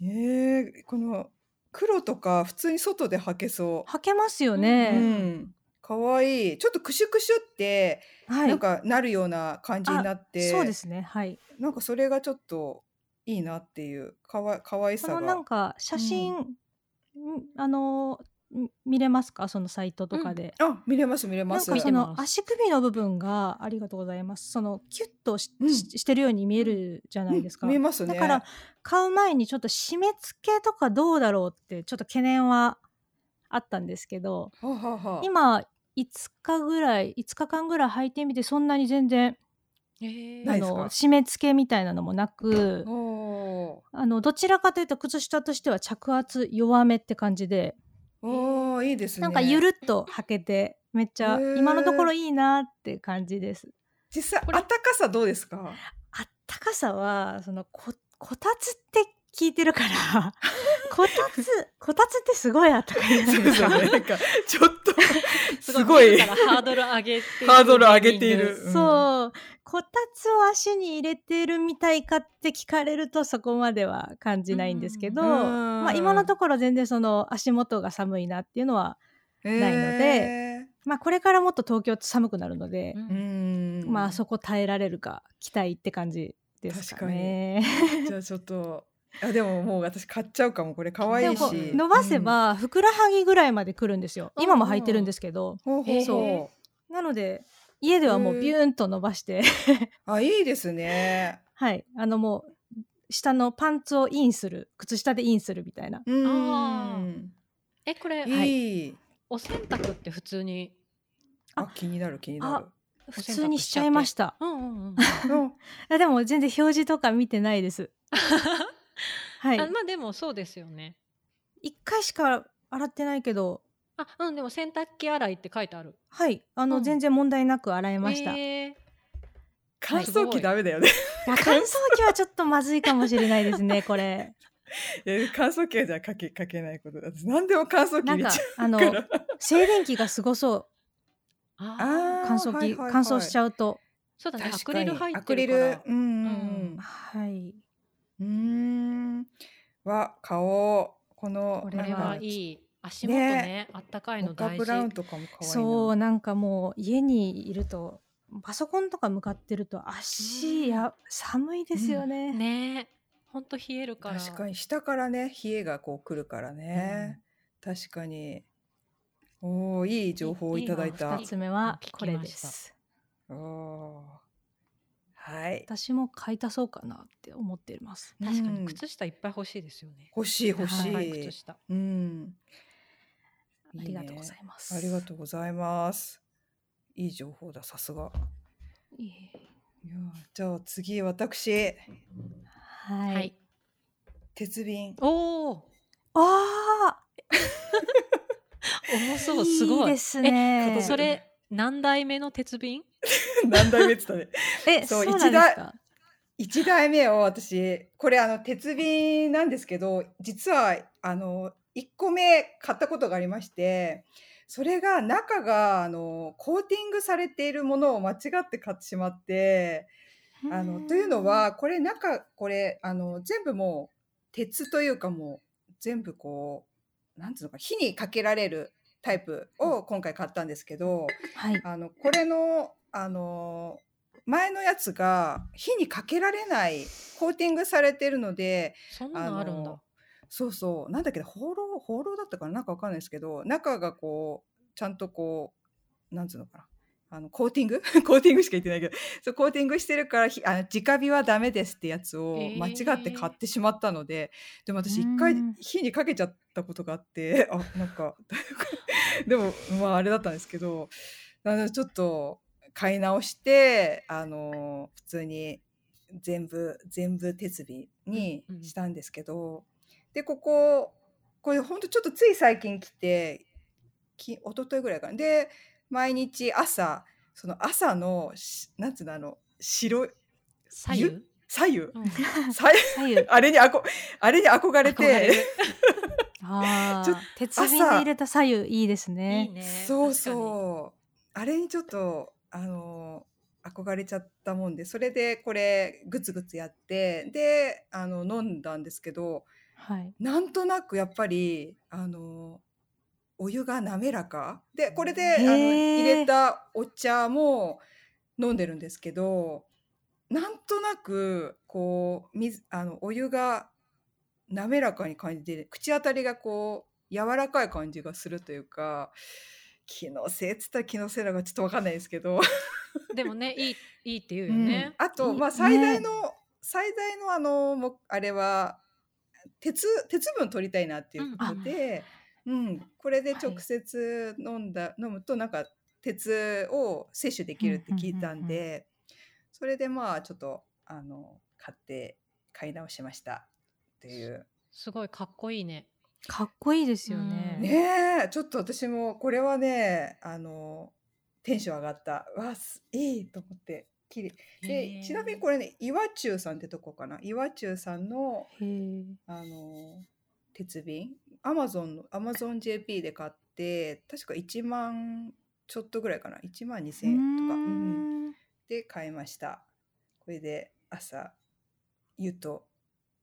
Speaker 1: えー、この黒とか普通に外で履けそう。
Speaker 3: 履けますよ
Speaker 1: う
Speaker 3: ね。
Speaker 1: ん、かわいい。ちょっとクシュクシュって、
Speaker 3: はい。
Speaker 1: なんかなるような感じになって、
Speaker 3: そうですね。はい。
Speaker 1: なんかそれがちょっといいなっていうかわかわいさが。
Speaker 3: このなんか写真、んあのん見れますか？そのサイトとかで。
Speaker 1: あ、見れます見れます。
Speaker 3: なんかその足首の部分がありがとうございます。そのキュッとし,
Speaker 1: うん
Speaker 3: し、してるように見えるじゃないですか。
Speaker 1: うん見えますね。
Speaker 3: だから買う前にちょっと締め付けとかどうだろうってちょっと懸念はあったんですけど
Speaker 1: はあは
Speaker 3: 今5日ぐらい5日間ぐらい履いてみてそんなに全然
Speaker 2: えー
Speaker 3: あの締め付けみたいなのもなく
Speaker 1: お
Speaker 3: あのどちらかというと靴下としては着圧弱めって感じで
Speaker 1: ーおーいいですね。
Speaker 3: なんかゆるっと履けてめっちゃ今のところいいなって感じです。
Speaker 1: 実際
Speaker 2: これ
Speaker 1: あったかさどうですか？
Speaker 3: あったかさはそのここたつって聞いてるから こたつこたつってすごいあったかいじゃない
Speaker 1: そう
Speaker 3: でか。
Speaker 1: ですすよね。なんか ちょっと
Speaker 2: す
Speaker 1: すごい。
Speaker 2: ハードル上げてる
Speaker 1: ハードル上げている。うん。
Speaker 3: そうこたつを足に入れてるみたいかって聞かれるとそこまでは感じないんですけど、
Speaker 1: うん
Speaker 3: まあ、今のところ全然その足元が寒いなっていうのは、ないのでまあ、これからもっと東京って寒くなるので、
Speaker 2: うん。
Speaker 3: まあそこ耐えられるか期待って感じですかね。
Speaker 1: じゃあちょっとあでももう私買っちゃうかも。これ可愛いし。
Speaker 3: 伸ばせばふくらはぎぐらいまで来るんですよ、
Speaker 2: うん
Speaker 3: 今も履いてるんですけど、
Speaker 1: ほうほう
Speaker 3: そ
Speaker 1: ほ
Speaker 3: なので家ではもうビューンと伸ばして、
Speaker 1: うあいいですね。
Speaker 3: はい。あのもう下のパンツをインする靴下でインするみたいな。
Speaker 1: うん。
Speaker 2: えこれ、
Speaker 1: いい、
Speaker 2: お洗濯って普通に？
Speaker 1: あ。気になる気になる。
Speaker 3: 普通にしちゃいました。
Speaker 2: うんうんうん
Speaker 1: うん。
Speaker 3: あ。でも全然表示とか見てないですはい。
Speaker 2: あまあでもそうですよね。
Speaker 3: 一回しか洗ってないけど。
Speaker 2: あうんでも洗濯機洗いって書いてある。
Speaker 3: はい。あの、
Speaker 2: うん。
Speaker 3: 全然問題なく洗えました、
Speaker 2: え。
Speaker 1: 乾燥機ダメだよね。
Speaker 3: 乾燥機はちょっとまずいかもしれないですね これ。
Speaker 1: え乾燥機はじゃあかけかけないことだ私何でも乾燥機
Speaker 3: なんか
Speaker 1: 入れちゃ
Speaker 3: あの
Speaker 1: うから。
Speaker 3: 静電気がすごそう。
Speaker 2: あ
Speaker 3: 乾燥機、
Speaker 1: はいはいはい。
Speaker 3: 乾燥しちゃうと。
Speaker 2: そうだねアクリル入ってるから。
Speaker 1: アクリル。うん。うん。
Speaker 3: はい
Speaker 1: うんうーん。は買おう。この
Speaker 3: これは
Speaker 2: いい。足元ねあったかいの大
Speaker 1: ブラウン
Speaker 2: 事
Speaker 1: とかも可愛いな
Speaker 3: そうなんかもう家にいるとパソコンとか向かってると足や寒いですよね、
Speaker 2: ね。ほんと冷えるから。
Speaker 1: 確かに。下からね冷えがこう来るからね、確かに。おおいい情報をいただいた。
Speaker 3: 二つ目はこれです。
Speaker 1: おーはい。
Speaker 3: 私も買い足そうかなって思っています。
Speaker 2: 確か
Speaker 1: うん
Speaker 2: に靴下いっぱい欲しいですよね。
Speaker 1: 欲しい欲しい、
Speaker 3: はい
Speaker 2: 靴下。
Speaker 1: うん。
Speaker 3: ありがとうございます。
Speaker 1: ありがとうございます。いい情報ださすが。
Speaker 3: いえ。
Speaker 1: いやじゃあ次私。
Speaker 3: はい、
Speaker 2: はい。
Speaker 1: 鉄瓶。
Speaker 2: おお
Speaker 3: あ
Speaker 2: 重
Speaker 3: あ
Speaker 2: そうすごい。
Speaker 3: いですね。
Speaker 2: えそれ何代目の鉄瓶？
Speaker 1: 何代目って言ったね
Speaker 3: え
Speaker 1: そ
Speaker 3: そううなんですか
Speaker 1: ？1代目を私これあの鉄瓶なんですけど実はあの1個目買ったことがありましてそれが中があのコーティングされているものを間違って買ってしまってあのというのはこれ中これあの全部もう鉄というかもう全部こうなんつうのか火にかけられるタイプを今回買ったんですけど、
Speaker 3: はい。
Speaker 1: あのこれのあの前のやつが火にかけられないコーティングされてるので
Speaker 2: そんなのあるんだ。
Speaker 1: のそうそうなんだっけな放浪放浪だったかな？なんかわかんないですけど中がこうちゃんとこうなんつうのかな？あのコーティング？コーティングしか言ってないけどそうコーティングしてるからひあの直火はダメですってやつを
Speaker 2: えー。
Speaker 1: 間違って買ってしまったので、でも私一回
Speaker 3: うん。
Speaker 1: 火にかけちゃったことがあってあなんか でもまああれだったんですけどなのでちょっと買い直してあの普通に全部全部鉄火に
Speaker 2: うんうん。
Speaker 1: したんですけど、でこここれほんとちょっとつい最近来てき一昨日ぐらいかな。で毎日朝その朝のしなんつうのあの白い
Speaker 2: 左右？
Speaker 1: 左右、
Speaker 2: うん。
Speaker 1: 左右？あれにあこあれに憧れて。
Speaker 3: あ
Speaker 1: ちょ
Speaker 3: あ鉄瓶で入れた左右いいですね。
Speaker 2: ね。
Speaker 1: そうそう。あれにちょっとあの憧れちゃったもんでそれでこれグツグツやってであの飲んだんですけど
Speaker 3: はい。
Speaker 1: なんとなくやっぱりあのお湯が滑らか。でこれであ
Speaker 3: へ
Speaker 1: の
Speaker 3: ー
Speaker 1: 入れたお茶も飲んでるんですけどなんとなくこう水あのお湯が滑らかに感じて口当たりがこう柔らかい感じがするというか気のせいっつったら気のせいなのかちょっとわかんないですけど、
Speaker 2: でもねいいいいって言うよ
Speaker 1: うん。
Speaker 2: ね、
Speaker 1: あと
Speaker 3: いい。
Speaker 1: まあ最大の、最大のあのもあれは鉄鉄分取りたいなっていうことで、うん。これで直接飲んだ、飲むとなんか鉄を摂取できるって聞いたんで、それでまあちょっとあの買って買い直しましたっていう。
Speaker 2: すごいかっこいいね
Speaker 3: かっこいいですよね。
Speaker 2: うん。
Speaker 1: ねえ。ちょっと私もこれはねあのテンション上がった。わすいいと思ってきれでちなみにこれね岩中さんってとこかな？岩中さんの。あの鉄瓶？アマゾンのアマゾン JP で買って確か1万ちょっとぐらいかな？1万2000円とか、うん。
Speaker 3: ん。
Speaker 1: で買いました。これで朝湯と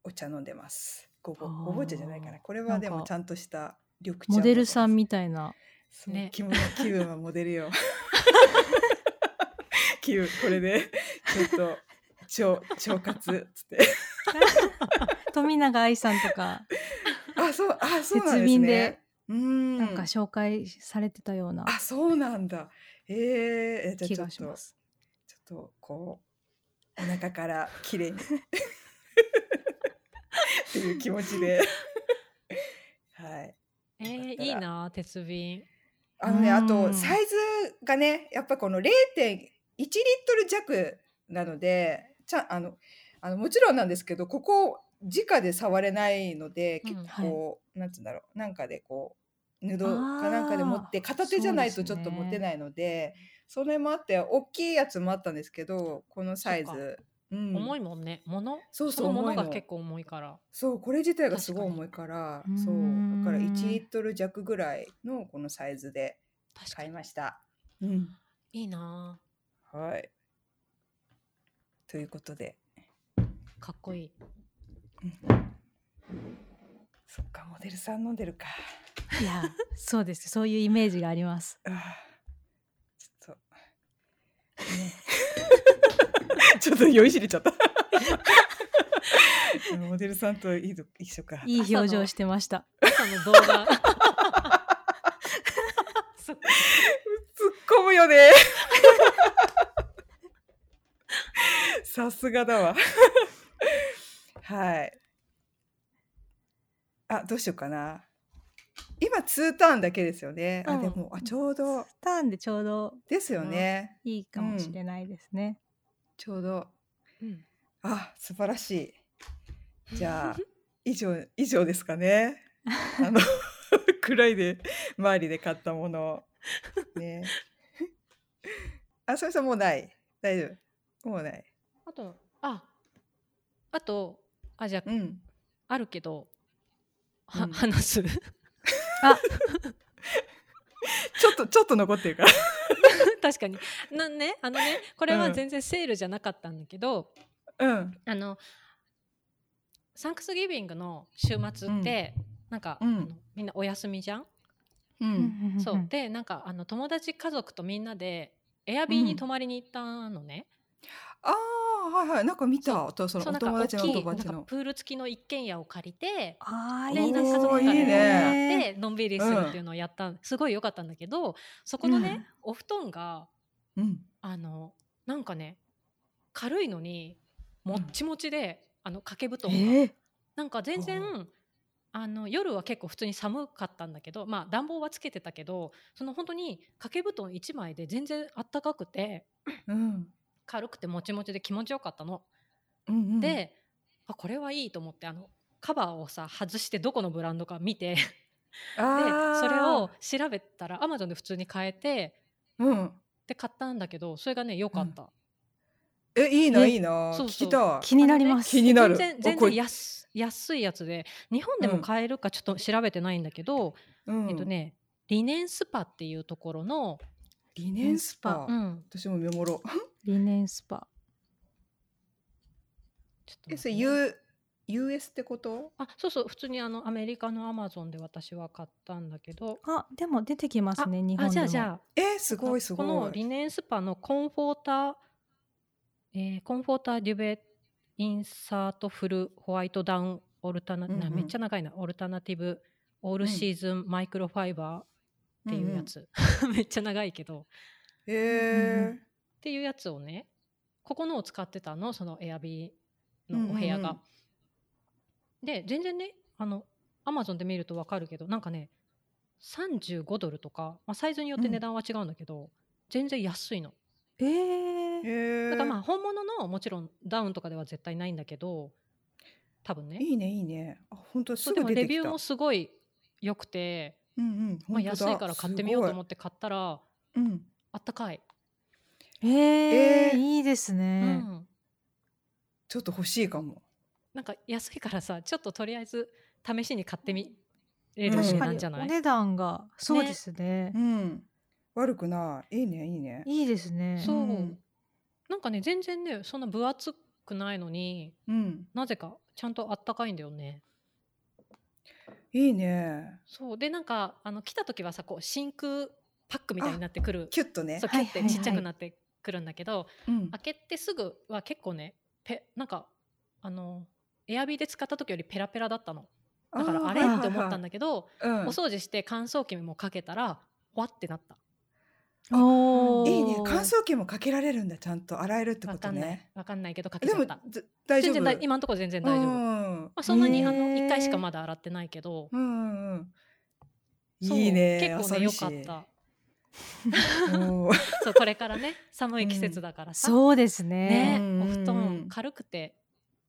Speaker 1: お茶飲んでますごごぼ茶じゃないかな。これはでもちゃんとした緑茶
Speaker 3: モデルさん
Speaker 1: み
Speaker 3: みたいな。
Speaker 2: ね。
Speaker 1: 気分気分はモデルよ。気分これで。ちょっと腸腸活っつって。
Speaker 3: 富永愛さんとか。
Speaker 1: あ、そう、あ、そうなん
Speaker 3: 鉄
Speaker 1: ですね。うん。
Speaker 3: なんか紹介されてたような。
Speaker 1: あ、そうなんだ。えー、えじゃあ
Speaker 3: 気
Speaker 1: ちょっと。ちょっとこう、お腹からきれいにいう気持ちで。はい。
Speaker 2: えー、いいな鉄瓶。
Speaker 1: あのね、あ
Speaker 3: うん。
Speaker 1: とサイズがね、やっぱこの0.1リットル弱なので、ちゃんあのあのもちろんなんですけど、ここ直で触れないので、
Speaker 2: うん
Speaker 1: 結構、なんつうんだろう、なんかでこう布かなんかで持って片手じゃないとちょっと持てないので、それもあって大きいやつもあったんですけど、このサイズ、うん、
Speaker 2: 重いもんね。物？
Speaker 1: そうそう
Speaker 2: のも
Speaker 1: 重いの。
Speaker 2: のが結構重いから。
Speaker 1: そうこれ自体がすごい重いからそう。だから1リットル弱ぐらいのこのサイズで買いました。うん。
Speaker 2: いいな
Speaker 1: はい。ということで、
Speaker 2: かっこいい。
Speaker 1: そっか、モデルさん飲んでるか。
Speaker 3: いやそうです。そういうイメージがあります。
Speaker 1: あーちょっと。ね、ちょっと酔いしれちゃった。モデルさんといいと一緒か。
Speaker 3: いい表情してました。
Speaker 2: 朝の動画
Speaker 1: 突っ込むよね。さすがだわ。はい。あ、どうしようかな。今、2ターンだけですよね。あ、
Speaker 3: うん
Speaker 1: でも、あ、ちょうど
Speaker 3: ターンでちょうど
Speaker 1: ですよね。
Speaker 3: いいかもしれないですね。
Speaker 1: ちょうど。
Speaker 2: うん
Speaker 1: あ、素晴らしい。じゃあ、以上、以上ですかね。あの、暗いで、周りで買ったもの。ね。あ、それさんもうない？大丈夫？もうない。
Speaker 2: あとああとあじゃあ
Speaker 1: うん。
Speaker 2: あるけどは、
Speaker 1: うん
Speaker 2: 話す
Speaker 3: あ
Speaker 1: ちょっと、ちょっと残ってるから。
Speaker 2: 確かに。なんねあのねこれ
Speaker 1: うん。
Speaker 2: は全然セールじゃなかったんだけど、
Speaker 1: うん。
Speaker 2: あのサンクスギビングの週末って、なんか、
Speaker 1: うん。
Speaker 2: あのみんなお休みじゃん、
Speaker 1: うん。
Speaker 2: そう。でなんかあの友達家族とみんなでエアビーに泊まりに行ったのね、
Speaker 1: ああ、はいはい。なんか見た。とそのお友達のお
Speaker 2: きいなんか
Speaker 1: 友達の。
Speaker 2: プール付きの一軒家を借りて
Speaker 3: あー
Speaker 2: で
Speaker 3: いい
Speaker 2: 家族から
Speaker 1: おーいい
Speaker 2: や
Speaker 1: ね
Speaker 2: ってのんびりするっていうのをやった、すごい良かったんだけどそこのね、
Speaker 3: うん
Speaker 2: お布団が
Speaker 1: うん。
Speaker 2: あのなんかね軽いのにもっちもちで、あの掛け布団が、
Speaker 3: えー
Speaker 2: なんか全然あの夜は結構普通に寒かったんだけどまあ暖房はつけてたけどその本当に掛け布団1枚で全然あったかくて
Speaker 1: うん。
Speaker 2: 軽くてもちもちで気持ちよかったの。
Speaker 1: うんうん、
Speaker 2: であこれはいいと思ってあのカバーをさ外してどこのブランドか見てでそれを、調べたらアマゾンで普通に買えて
Speaker 1: うん。
Speaker 2: で買ったんだけどそれがね良かった。
Speaker 1: え、いいな、
Speaker 3: え
Speaker 1: いいな。
Speaker 2: そうそう
Speaker 1: 聞きたい。
Speaker 3: 気になります。
Speaker 1: 気になる
Speaker 2: 全然全然安安いやつで日本でも買えるかちょっと調べてないんだけど、
Speaker 1: うん
Speaker 2: えっと。ねリネンスパっていうところの、
Speaker 1: リネンスパ。
Speaker 2: うん、
Speaker 1: 私もメモろ。
Speaker 3: リネンスパ。
Speaker 1: え、それ
Speaker 2: ちょっと待ってね。
Speaker 1: U、US ってこと？
Speaker 2: あそうそう。普通にあのアメリカのアマゾンで私は買ったんだけど。
Speaker 3: あでも出てきますね日
Speaker 2: あ
Speaker 3: 本でも。
Speaker 2: じゃあじゃあ。
Speaker 1: え、すごいす
Speaker 2: この
Speaker 1: ごい。
Speaker 2: リネンスパのコンフォーター、えーコンフォーターデュベインサートフルホワイトダウンオルタナ、
Speaker 1: うんうん。
Speaker 2: なめっちゃ長いな。オルタナティブオールシーズンマイクロファイバーっていうやつ、めっちゃ長いけど。
Speaker 1: うんうん。
Speaker 2: っていうやつをねここのを使ってたのそのエアビーのお部屋が。
Speaker 1: うんうん
Speaker 2: で全然ねあのアマゾンで見ると分かるけどなんかね35ドルとか、まあ、サイズによって値段は違うんだけど、全然安いの。
Speaker 3: えー。
Speaker 2: だからまあ本物のもちろんダウンとかでは絶対ないんだけど多分ね
Speaker 1: いいね、いいね。あ、本当す
Speaker 2: そうでも。レビューもすごい良くて、
Speaker 1: うんうん。
Speaker 2: まあ、安いから買ってみようと思
Speaker 1: っ
Speaker 2: って買ったら
Speaker 1: て。うん。
Speaker 2: あったかい、
Speaker 3: えー
Speaker 1: えー
Speaker 3: いいです
Speaker 2: う
Speaker 3: ね。
Speaker 2: ん、
Speaker 1: ちょっと欲しいかも。
Speaker 2: なんか安いからさちょっととりあえず試しに買ってみれる
Speaker 1: うん
Speaker 2: 値
Speaker 3: 確かに
Speaker 2: 段じゃない、
Speaker 3: お値段がそうですね
Speaker 1: うん。悪くない。いいね、いいね。
Speaker 3: いいですね。
Speaker 2: そう、
Speaker 1: うん
Speaker 2: なんかね全然ねそんな分厚くないのに
Speaker 1: うん。
Speaker 2: なぜかちゃんとあったかいんだよね
Speaker 1: いいね。
Speaker 2: そうでなんかあの来た時はさこう真空パックみたいになってくる
Speaker 1: キュッとね
Speaker 2: そう。キュッてちっちゃくなってくるんだけど、
Speaker 1: うん。
Speaker 2: 開けてすぐは結構ねペなんかあのエアビーで使った時よりペラペラだったの。だからあれ？
Speaker 1: ー
Speaker 2: って思ったんだけど、
Speaker 1: はいはいはい
Speaker 2: お掃除して乾燥機もかけたらわってなった。
Speaker 3: お
Speaker 1: いいね。乾燥機もかけられるんだちゃんと。洗えるってこと
Speaker 2: わかんない。
Speaker 1: ね
Speaker 2: わかんないけどかけちゃった。
Speaker 1: ず大丈夫？
Speaker 2: 全然だ今のところ全然大丈夫、ま
Speaker 1: うん。
Speaker 2: あ、そんなにあの
Speaker 3: へー
Speaker 2: 1回しかまだ洗ってないけど、
Speaker 1: うんうんいいね。
Speaker 2: 結構ね良
Speaker 1: 朝飯
Speaker 2: かった そうこれからね寒い季節だからさ、
Speaker 3: そうです
Speaker 2: ね。
Speaker 3: ね。
Speaker 1: うん。
Speaker 2: お布団軽くて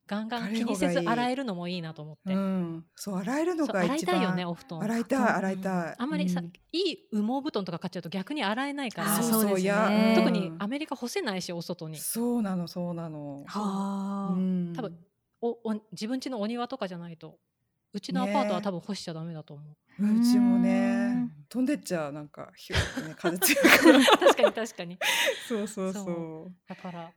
Speaker 2: ガンガン気にせず洗えるのもいいなと思って、
Speaker 1: うん。そう洗えるの
Speaker 2: そう
Speaker 1: が一番。
Speaker 2: 洗いたいよねお布団。
Speaker 1: 洗いたい洗いたい。
Speaker 2: うんあんまりさ、
Speaker 1: うん。
Speaker 2: いい羽毛布団とか買っちゃうと逆に洗えないから。
Speaker 3: あそうですね。
Speaker 2: 特に
Speaker 1: うん。
Speaker 2: アメリカ干せないしお外に。
Speaker 1: そうなのそうなの。
Speaker 3: はあ、
Speaker 1: うん。
Speaker 2: 多分おお自分家のお庭とかじゃないとうちのアパートは
Speaker 1: ね
Speaker 2: 多分干しちゃダメだと思う、
Speaker 1: うちも
Speaker 3: う
Speaker 1: ね
Speaker 3: ん。
Speaker 1: 飛んでっちゃうなんかひゅね風強いから
Speaker 2: 確かに確かに。
Speaker 1: そうそう
Speaker 2: そ
Speaker 1: そ
Speaker 2: だから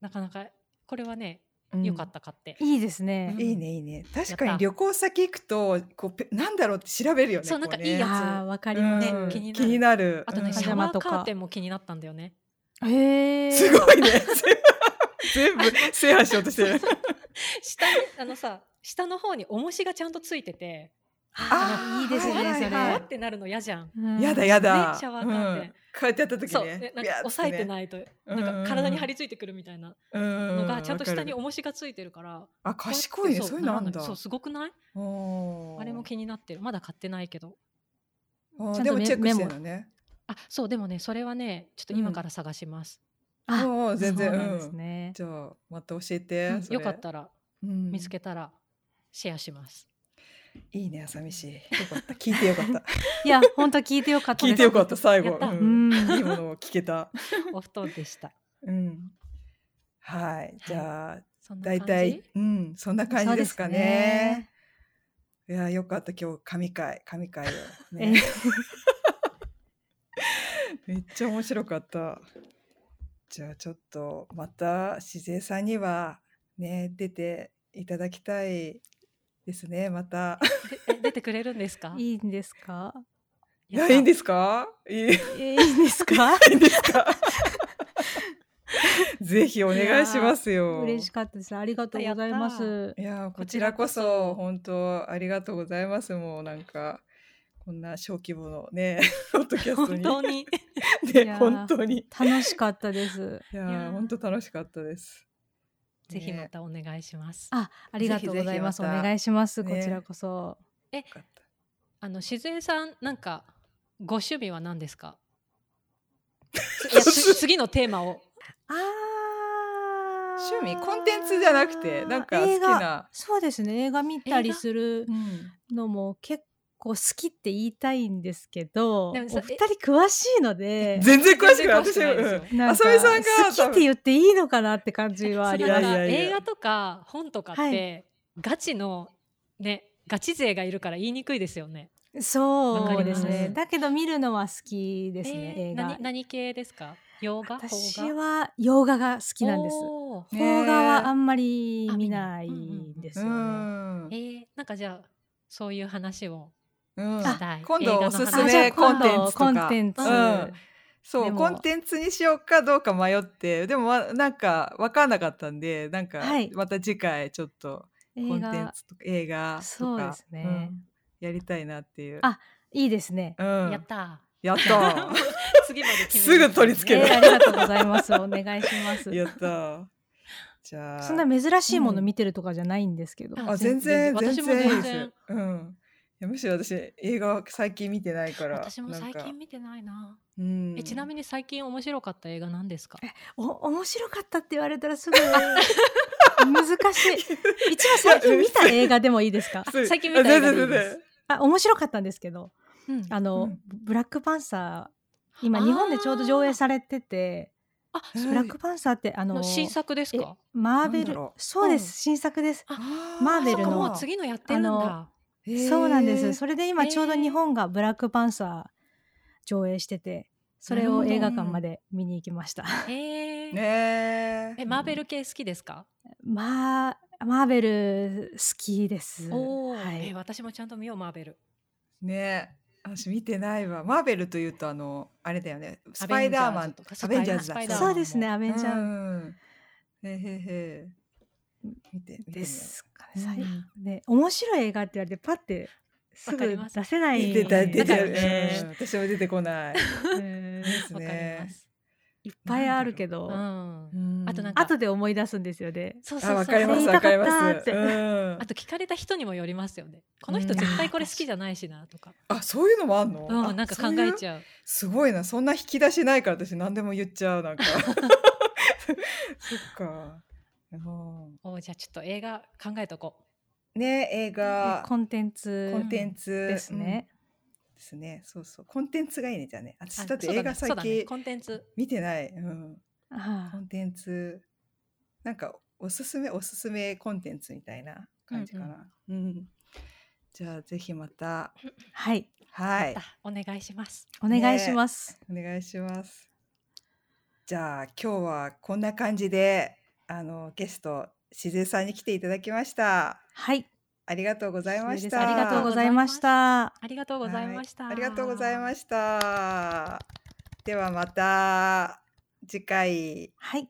Speaker 2: なかなかこれはね
Speaker 1: う、うん。
Speaker 2: 良かった買って、
Speaker 3: いいですね。
Speaker 1: いいねいいね。確かに旅行先行くとこうぺなんだろうって調べるよね
Speaker 2: そう
Speaker 1: こ
Speaker 2: なんかいいやつ。
Speaker 3: ああ、わかります。
Speaker 1: うん。
Speaker 2: 気になる。
Speaker 1: 気になる。
Speaker 2: あとね、
Speaker 1: うん。
Speaker 2: シャワーカーテンも気になったんだよね。
Speaker 3: へえ。
Speaker 1: すごいね。全部制覇しようとしてる。
Speaker 2: 下にあのさ下の方に重しがちゃんとついてて。
Speaker 3: あーいいですね、それ。
Speaker 1: はい。
Speaker 2: わってなるの嫌じゃん。
Speaker 3: うん。
Speaker 1: やだやだ、
Speaker 2: ねシャワーカーテン
Speaker 1: うん。こうやってやった時
Speaker 2: そう、
Speaker 1: ね
Speaker 2: ね、なんか押さえてないと、
Speaker 1: うん。
Speaker 2: なんか体に張り付いてくるみたいな
Speaker 1: の
Speaker 2: のがちゃんと下に重しがついてるから、
Speaker 1: あ賢いね。
Speaker 2: こ
Speaker 1: そういうのあんだ。
Speaker 2: そうすごくない？あれも気になってる。まだ買ってないけど。
Speaker 1: でもチェックしてるのね。
Speaker 2: あそうでもねそれはねちょっと今から探します、
Speaker 3: あ、
Speaker 1: 全然。
Speaker 3: そう。
Speaker 1: じゃあまた教えて、
Speaker 2: よかったら
Speaker 1: うん。
Speaker 2: 見つけたらシェアします、
Speaker 1: いいね朝飯。よかった。聞いてよかった。
Speaker 3: いや、本当聞いてよかった。
Speaker 1: 聞いてよかった最後。いいものを聞けた。
Speaker 2: お布団でした。
Speaker 1: うん。はい。じゃあ大体うん。そんな感じですかね。いやよかった今日神回。神回を めっちゃ面白かった。じゃあちょっとまたしずえさんにはね出ていただきたいですねまた。
Speaker 2: 出てくれるんですか？
Speaker 3: え いいんですか？
Speaker 1: いやいいんですすか？いいい
Speaker 3: えいいんですか？
Speaker 1: いんですか？ぜひお願いしますよ。
Speaker 3: 嬉しかったです。ありがとうございます。
Speaker 1: いやこちらこそ本当ありがとうございますもうなんかこんな小規模のねポッドキャストに
Speaker 2: 本当に
Speaker 1: ね
Speaker 3: いやー
Speaker 1: 本当に
Speaker 3: 楽しかったです。
Speaker 1: いや本当楽しかったです。
Speaker 2: ぜひま
Speaker 1: ね
Speaker 2: たお願いします、
Speaker 3: あ、ありがとうございます。
Speaker 1: ぜひぜひまた
Speaker 3: お願いします。
Speaker 1: ね
Speaker 3: こちらこそ。
Speaker 1: よかった
Speaker 2: あの静江さんなんかご趣味は何ですか？次のテーマを
Speaker 3: ああ。
Speaker 1: 趣味？コンテンツじゃなくてなんか好き
Speaker 3: 映画
Speaker 1: な、
Speaker 3: そうですね。映画見たりする
Speaker 1: うん、
Speaker 3: のも結構好きって言いたいんですけど、お
Speaker 2: でもさ
Speaker 3: 二人詳しいので。
Speaker 1: 全然詳しくない私あさみさんが
Speaker 3: 好きって言っていいのかなって感じはあります。
Speaker 2: 映画とか本とかって、
Speaker 3: はい
Speaker 2: ガチのねガチ勢がいるから言いにくいですよね。
Speaker 3: そうです
Speaker 1: わかりま。す？
Speaker 3: ねだけど見るのは好きですね、
Speaker 2: えー
Speaker 3: 映画。
Speaker 2: 何何系ですか？洋画？
Speaker 3: 私
Speaker 2: 邦画？
Speaker 3: は洋画が好きなんです。邦画はあんまり
Speaker 2: あ見
Speaker 3: 見
Speaker 2: ない
Speaker 3: んです
Speaker 1: う
Speaker 3: よね。
Speaker 1: ん
Speaker 2: えー、なんかじゃあそういう話を
Speaker 1: 今度おすすめコンテンツとか。
Speaker 3: コンテンツ、
Speaker 1: うん。そうコンテンツにしようかどうか迷って。でもまなんか分かんなかったんでなんか
Speaker 3: はい。
Speaker 1: また次回ちょっとコンテン
Speaker 3: 映画
Speaker 1: ツとか映画とか
Speaker 3: そうですね。
Speaker 1: うん。やりたいなっていう。
Speaker 3: あいいですね。
Speaker 1: うん、
Speaker 2: やった
Speaker 1: やった
Speaker 2: 次まで
Speaker 1: すぐ取り付ける。
Speaker 3: えーありがとうございます。お願いします。
Speaker 1: やったー。じゃあ。
Speaker 3: そんな珍しいもの
Speaker 1: うん。
Speaker 3: 見てるとかじゃないんですけど。
Speaker 2: あ
Speaker 1: あ全然全
Speaker 2: 全然。
Speaker 1: 然いいで
Speaker 2: 私も全
Speaker 1: す。うん。いやむしろ私映画最近見てないから。
Speaker 2: 私も最近見てないな。
Speaker 1: うん。
Speaker 2: えちなみに最近面白かった映画何ですか？
Speaker 3: お面白かったって言われたらすぐ 難しい。一番最近見た映画でもいいですか？
Speaker 2: 最近見た映画でいいです
Speaker 1: あ
Speaker 3: 面白かったんですけど、
Speaker 2: うん
Speaker 3: あの、
Speaker 1: うん
Speaker 3: ブラックパンサー今日本でちょうど上映されてて、
Speaker 2: あ
Speaker 1: え
Speaker 3: ブラックパンサーってあの
Speaker 2: の新作です
Speaker 3: え
Speaker 2: か？
Speaker 3: マーベルそうです、
Speaker 2: うん
Speaker 3: 新作です。
Speaker 2: あ
Speaker 3: マーベルの
Speaker 2: 次のやってるんだ
Speaker 3: あ。そうなんです。そ
Speaker 1: れ。
Speaker 3: れで今ちょうど日本がブラックパンサー上映してて、それを映画館まで見に行きました。
Speaker 2: へえ。
Speaker 1: ね
Speaker 2: えマーベル系好きですか？
Speaker 3: まあマーベル好きです。
Speaker 2: おお、
Speaker 3: はい
Speaker 2: え私もちゃんと見ようマーベル。
Speaker 1: ね私見てないわ。マーベルというとあのあれだよね。スパイダーマン
Speaker 2: とか
Speaker 1: アベンジャーズだ。
Speaker 3: そうですね、アベンジャーズ。
Speaker 1: うん。へへへ。見て見てみよう
Speaker 3: ですかね。
Speaker 1: うん
Speaker 3: 最ね面白い映画って言われてパッてすぐ
Speaker 2: わかります
Speaker 3: 出せない。
Speaker 1: 出た出
Speaker 2: だから
Speaker 1: てる、
Speaker 2: ね
Speaker 1: うん私も出てこない。
Speaker 3: うん
Speaker 1: です
Speaker 2: わかり
Speaker 1: ね
Speaker 2: ます。
Speaker 3: いっぱいあるけど、
Speaker 2: うん
Speaker 1: うん
Speaker 2: あとなんか
Speaker 3: 後で思い出すんですよね。
Speaker 2: そうそうそう
Speaker 1: あわかりますわかります。うん
Speaker 2: あと聞かれた人にもよりますよね。この人絶対これ好きじゃないしなとか。
Speaker 1: あそういうのもあんの？
Speaker 2: うん、
Speaker 1: あ
Speaker 2: なんか考
Speaker 1: そういう
Speaker 2: えちゃう。
Speaker 1: すごいなそんな引き出しないから私何でも言っちゃうなんか。そっか。うん。
Speaker 2: おじゃあちょっと映画考えとこ
Speaker 1: ね映画。
Speaker 3: コンテンツ。
Speaker 1: コンテンツ。
Speaker 3: ですね。
Speaker 1: うん。ですね。そうそう。コンテンツがいいねじゃあね。
Speaker 2: う。
Speaker 1: 私
Speaker 2: あ
Speaker 1: だって映画最近
Speaker 2: コンテンツ。
Speaker 1: 見てない。うん。
Speaker 3: あ
Speaker 1: コンテンツ。なんかおすすめおすすめコンテンツみたいな感じかな。うん、じゃあぜひまた。
Speaker 3: はい、
Speaker 1: はい。
Speaker 2: あお願いします。
Speaker 3: お願いします。
Speaker 1: お願いします。じゃあ今日はこんな感じであのゲストしずえさんに来ていただきました。
Speaker 3: はい、
Speaker 1: ありがとうございました。
Speaker 3: ありがとうございました。
Speaker 2: ありがとうございました。
Speaker 1: はいありがとうございました。ではまた次回。
Speaker 3: はい。